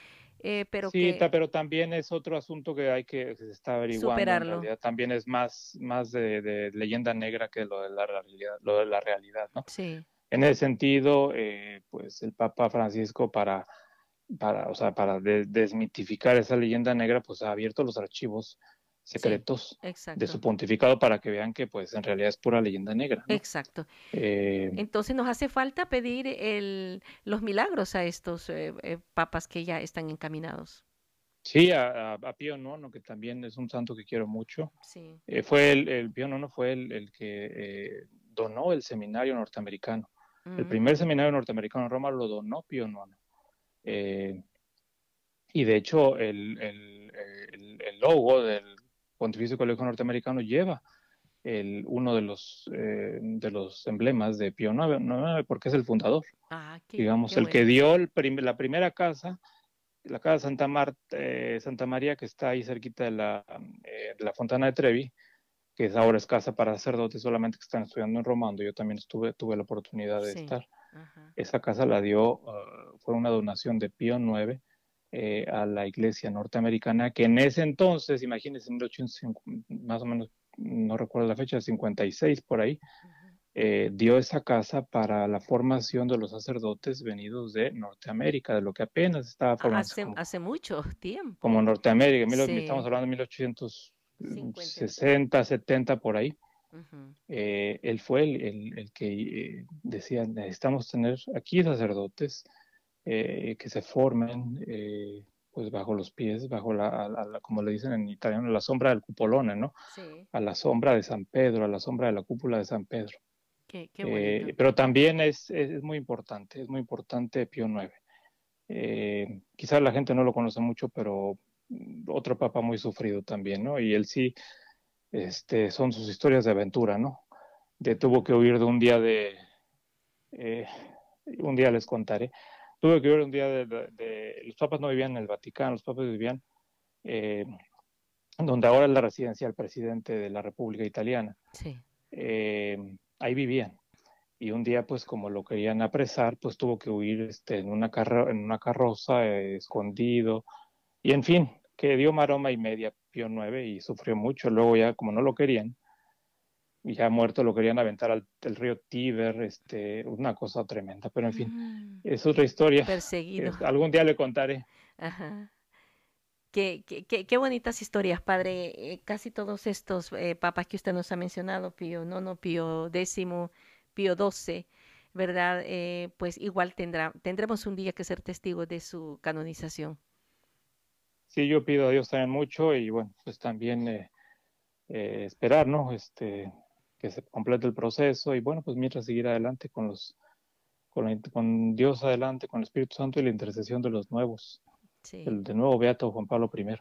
eh, pero sí, pero también es otro asunto que hay que, se está averiguando. Superarlo. también es más, más de, leyenda negra que lo de la realidad, lo de la realidad, ¿no? Sí. En ese sentido, eh, pues el Papa Francisco para, para, o sea, para desmitificar esa leyenda negra, pues ha abierto los archivos secretos de su pontificado para que vean que pues en realidad es pura leyenda negra. Exacto. Eh, Entonces nos hace falta pedir el, los milagros a estos eh, eh, papas que ya están encaminados. Sí, a, a, Pío IX, que también es un santo que quiero mucho. Sí. fue el, el, Pío IX fue el, el que donó el seminario norteamericano. El primer seminario norteamericano en Roma lo donó Pío IX. y de hecho el, el, el logo del Pontificio Colegio Norteamericano lleva el, uno de los, eh, de los emblemas de Pío IX, porque es el fundador. Ah, Digamos, el que dio la primera casa, la casa Santa, eh, Santa María, que está ahí cerquita de la, eh, de la Fontana de Trevi, que es ahora es casa para sacerdotes solamente que están estudiando en Roma, donde yo también estuve, tuve la oportunidad de estar. Esa casa la dio, ah, fue una donación de Pío IX eh, a la iglesia norteamericana, que en ese entonces, imagínense, en 1850, más o menos, no recuerdo la fecha, 56 por ahí, eh, dio esa casa para la formación de los sacerdotes venidos de Norteamérica, de lo que apenas estaba formando. Hace, hace mucho tiempo. Como Norteamérica, estamos hablando de 1860, 70 por ahí. Eh, él fue el, el, que eh, decía, necesitamos tener aquí sacerdotes que se formen pues bajo los pies, bajo la, como le dicen en italiano, la sombra del cupolone, ¿no? A la sombra de San Pedro, a la sombra de la cúpula de San Pedro. Eh, pero también es, es, muy importante, es muy importante Pío IX. Eh, quizás la gente no lo conoce mucho, pero otro papa muy sufrido también, ¿no? Y él sí, este, son sus historias de aventura, ¿no? De tuvo que huir de un día de, eh, un día les contaré, tuvo que huir un día de, los papas no vivían en el Vaticano, los papas vivían eh, donde ahora es la residencia del presidente de la República Italiana. Sí. Eh, ahí vivían. Y un día, pues como lo querían apresar, pues tuvo que huir este, en, una en una carroza, escondido. Y en fin, que dio maroma y media Pío nueve y sufrió mucho. Luego ya, como no lo querían, y ya muerto lo querían aventar al río Tíber, este, una cosa tremenda. Pero en fin, mm. es otra historia. Perseguido. algún día le contaré. Ajá. Qué, qué, qué, bonitas historias, padre. Eh, casi todos estos eh, papas que usted nos ha mencionado, Pío no Pío décimo, Pío doce, ¿verdad? Eh, pues igual tendrá, tendremos un día que ser testigos de su canonización. Sí, yo pido a Dios también mucho y bueno, pues también esperar, ¿no? Este, que se complete el proceso y bueno, pues mientras seguir adelante con los, con, con Dios adelante, con el Espíritu Santo y la intercesión de los nuevos. El de nuevo Beato Juan Pablo I.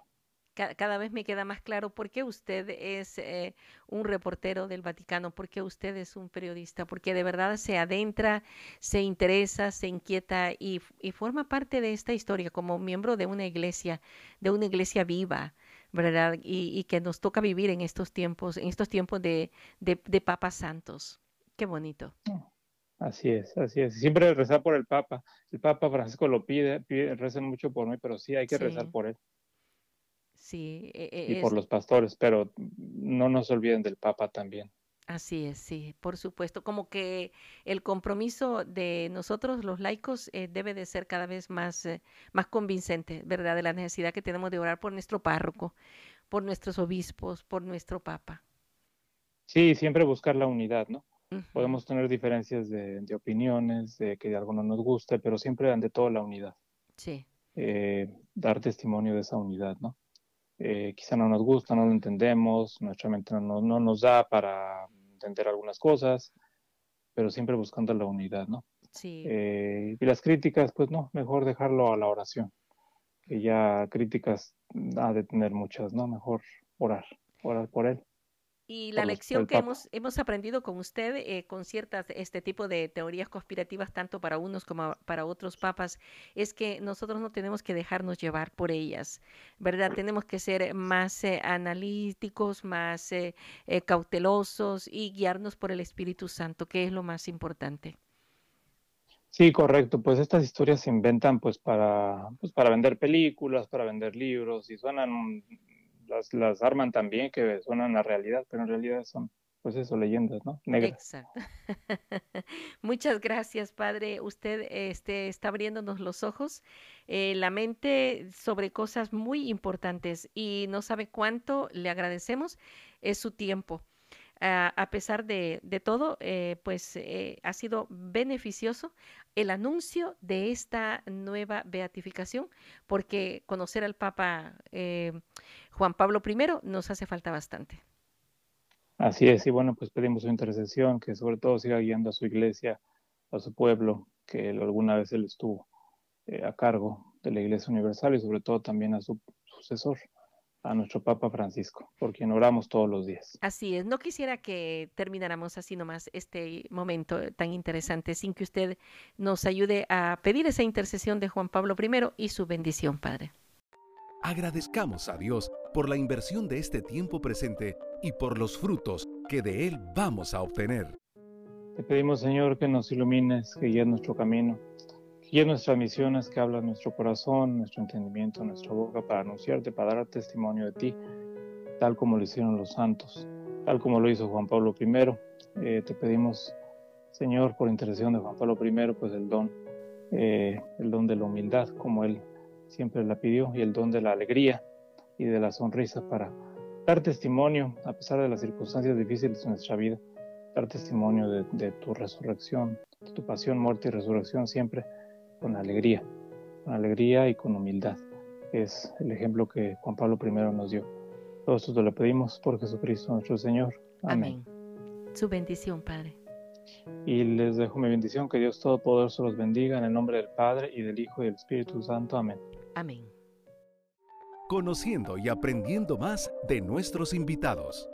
Cada, vez me queda más claro por qué usted es eh, un reportero del Vaticano, por qué usted es un periodista, porque de verdad se adentra, se interesa, se inquieta y, forma parte de esta historia como miembro de una iglesia, de una iglesia viva, ¿verdad? Y, que nos toca vivir en estos tiempos, en estos tiempos de, de papas santos. Qué bonito. Así es, así es. Siempre rezar por el Papa. El Papa Francisco lo pide, pide recen mucho por mí, pero sí hay que rezar por él. Sí. E, e, y por los pastores, pero no nos olviden del Papa también. Así es, sí, por supuesto. Como que el compromiso de nosotros, los laicos, eh, debe de ser cada vez más, eh, más convincente, ¿verdad? De la necesidad que tenemos de orar por nuestro párroco, por nuestros obispos, por nuestro Papa. Sí, siempre buscar la unidad, ¿no? Podemos tener diferencias de, opiniones, de que algo no nos guste, pero siempre ante todo la unidad. Sí. Eh, dar testimonio de esa unidad, ¿no? Eh, quizá no nos gusta, no lo entendemos, nuestra mente no, no, nos da para entender algunas cosas, pero siempre buscando la unidad, ¿no? Sí. Eh, y las críticas, pues no, mejor dejarlo a la oración, que ya críticas ha de tener muchas, ¿no? Mejor orar, orar por él. Y la lección que hemos, hemos aprendido con usted, eh, con ciertas, este tipo de teorías conspirativas, tanto para unos como para otros papas, es que nosotros no tenemos que dejarnos llevar por ellas, ¿verdad? Tenemos que ser más eh, analíticos, más eh, cautelosos y guiarnos por el Espíritu Santo, que es lo más importante. Sí, correcto. Pues estas historias se inventan pues para, pues para vender películas, para vender libros y suenan las, las arman también que suenan a realidad, pero en realidad son, pues eso, leyendas, ¿no? Exacto. [laughs] Muchas gracias, Padre. Usted este, está abriéndonos los ojos, eh, la mente sobre cosas muy importantes y no sabe cuánto le agradecemos es su tiempo. Ah, a pesar de, de todo, eh, pues eh, ha sido beneficioso el anuncio de esta nueva beatificación, porque conocer al Papa eh, Juan Pablo I nos hace falta bastante. Así es, y bueno, pues pedimos su intercesión, que sobre todo siga guiando a su iglesia, a su pueblo, que alguna vez él estuvo a cargo de la Iglesia Universal y sobre todo también a su sucesor, a nuestro Papa Francisco, por quien oramos todos los días. Así es, no quisiera que termináramos así nomás este momento tan interesante sin que usted nos ayude a pedir esa intercesión de Juan Pablo I y su bendición, Padre. Agradezcamos a Dios por la inversión de este tiempo presente y por los frutos que de él vamos a obtener. Te pedimos, Señor, que nos ilumines, que guíes nuestro camino, que guíes nuestras misiones, que habla nuestro corazón, nuestro entendimiento, nuestra boca para anunciarte, para dar testimonio de ti, tal como lo hicieron los santos, tal como lo hizo Juan Pablo I. Eh, te pedimos, Señor, por intercesión de Juan Pablo I, pues el don, eh, el don de la humildad, como él siempre la pidió, y el don de la alegría y de la sonrisa para dar testimonio, a pesar de las circunstancias difíciles de nuestra vida, dar testimonio de, tu resurrección, de tu pasión, muerte y resurrección, siempre con alegría, con alegría y con humildad. Es el ejemplo que Juan Pablo I nos dio. Todo esto te lo pedimos por Jesucristo nuestro Señor. Amén. Su bendición, Padre. Y les dejo mi bendición, que Dios Todopoderoso los bendiga en el nombre del Padre y del Hijo y del Espíritu Santo. Amén. Amén conociendo y aprendiendo más de nuestros invitados.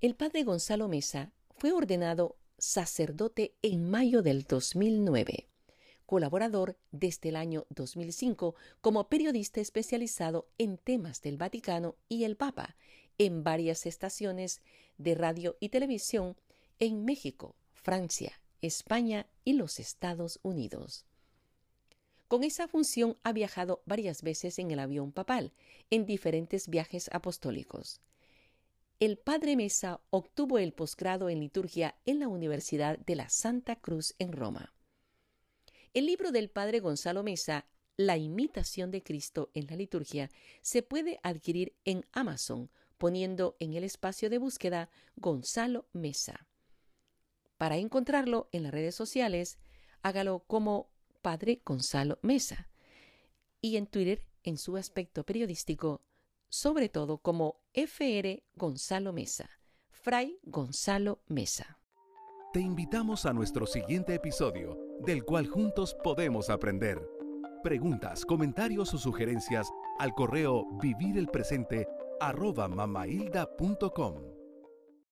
El padre Gonzalo Mesa fue ordenado sacerdote en mayo del 2009, colaborador desde el año 2005 como periodista especializado en temas del Vaticano y el Papa en varias estaciones de radio y televisión en México, Francia, España y los Estados Unidos. Con esa función ha viajado varias veces en el avión papal, en diferentes viajes apostólicos. El padre Mesa obtuvo el posgrado en liturgia en la Universidad de la Santa Cruz en Roma. El libro del padre Gonzalo Mesa, La imitación de Cristo en la liturgia, se puede adquirir en Amazon poniendo en el espacio de búsqueda Gonzalo Mesa. Para encontrarlo en las redes sociales, hágalo como Padre Gonzalo Mesa, y en Twitter en su aspecto periodístico, sobre todo como FR Gonzalo Mesa, Fray Gonzalo Mesa. Te invitamos a nuestro siguiente episodio, del cual juntos podemos aprender. Preguntas, comentarios o sugerencias al correo vivirelpresente arroba mamailda.com.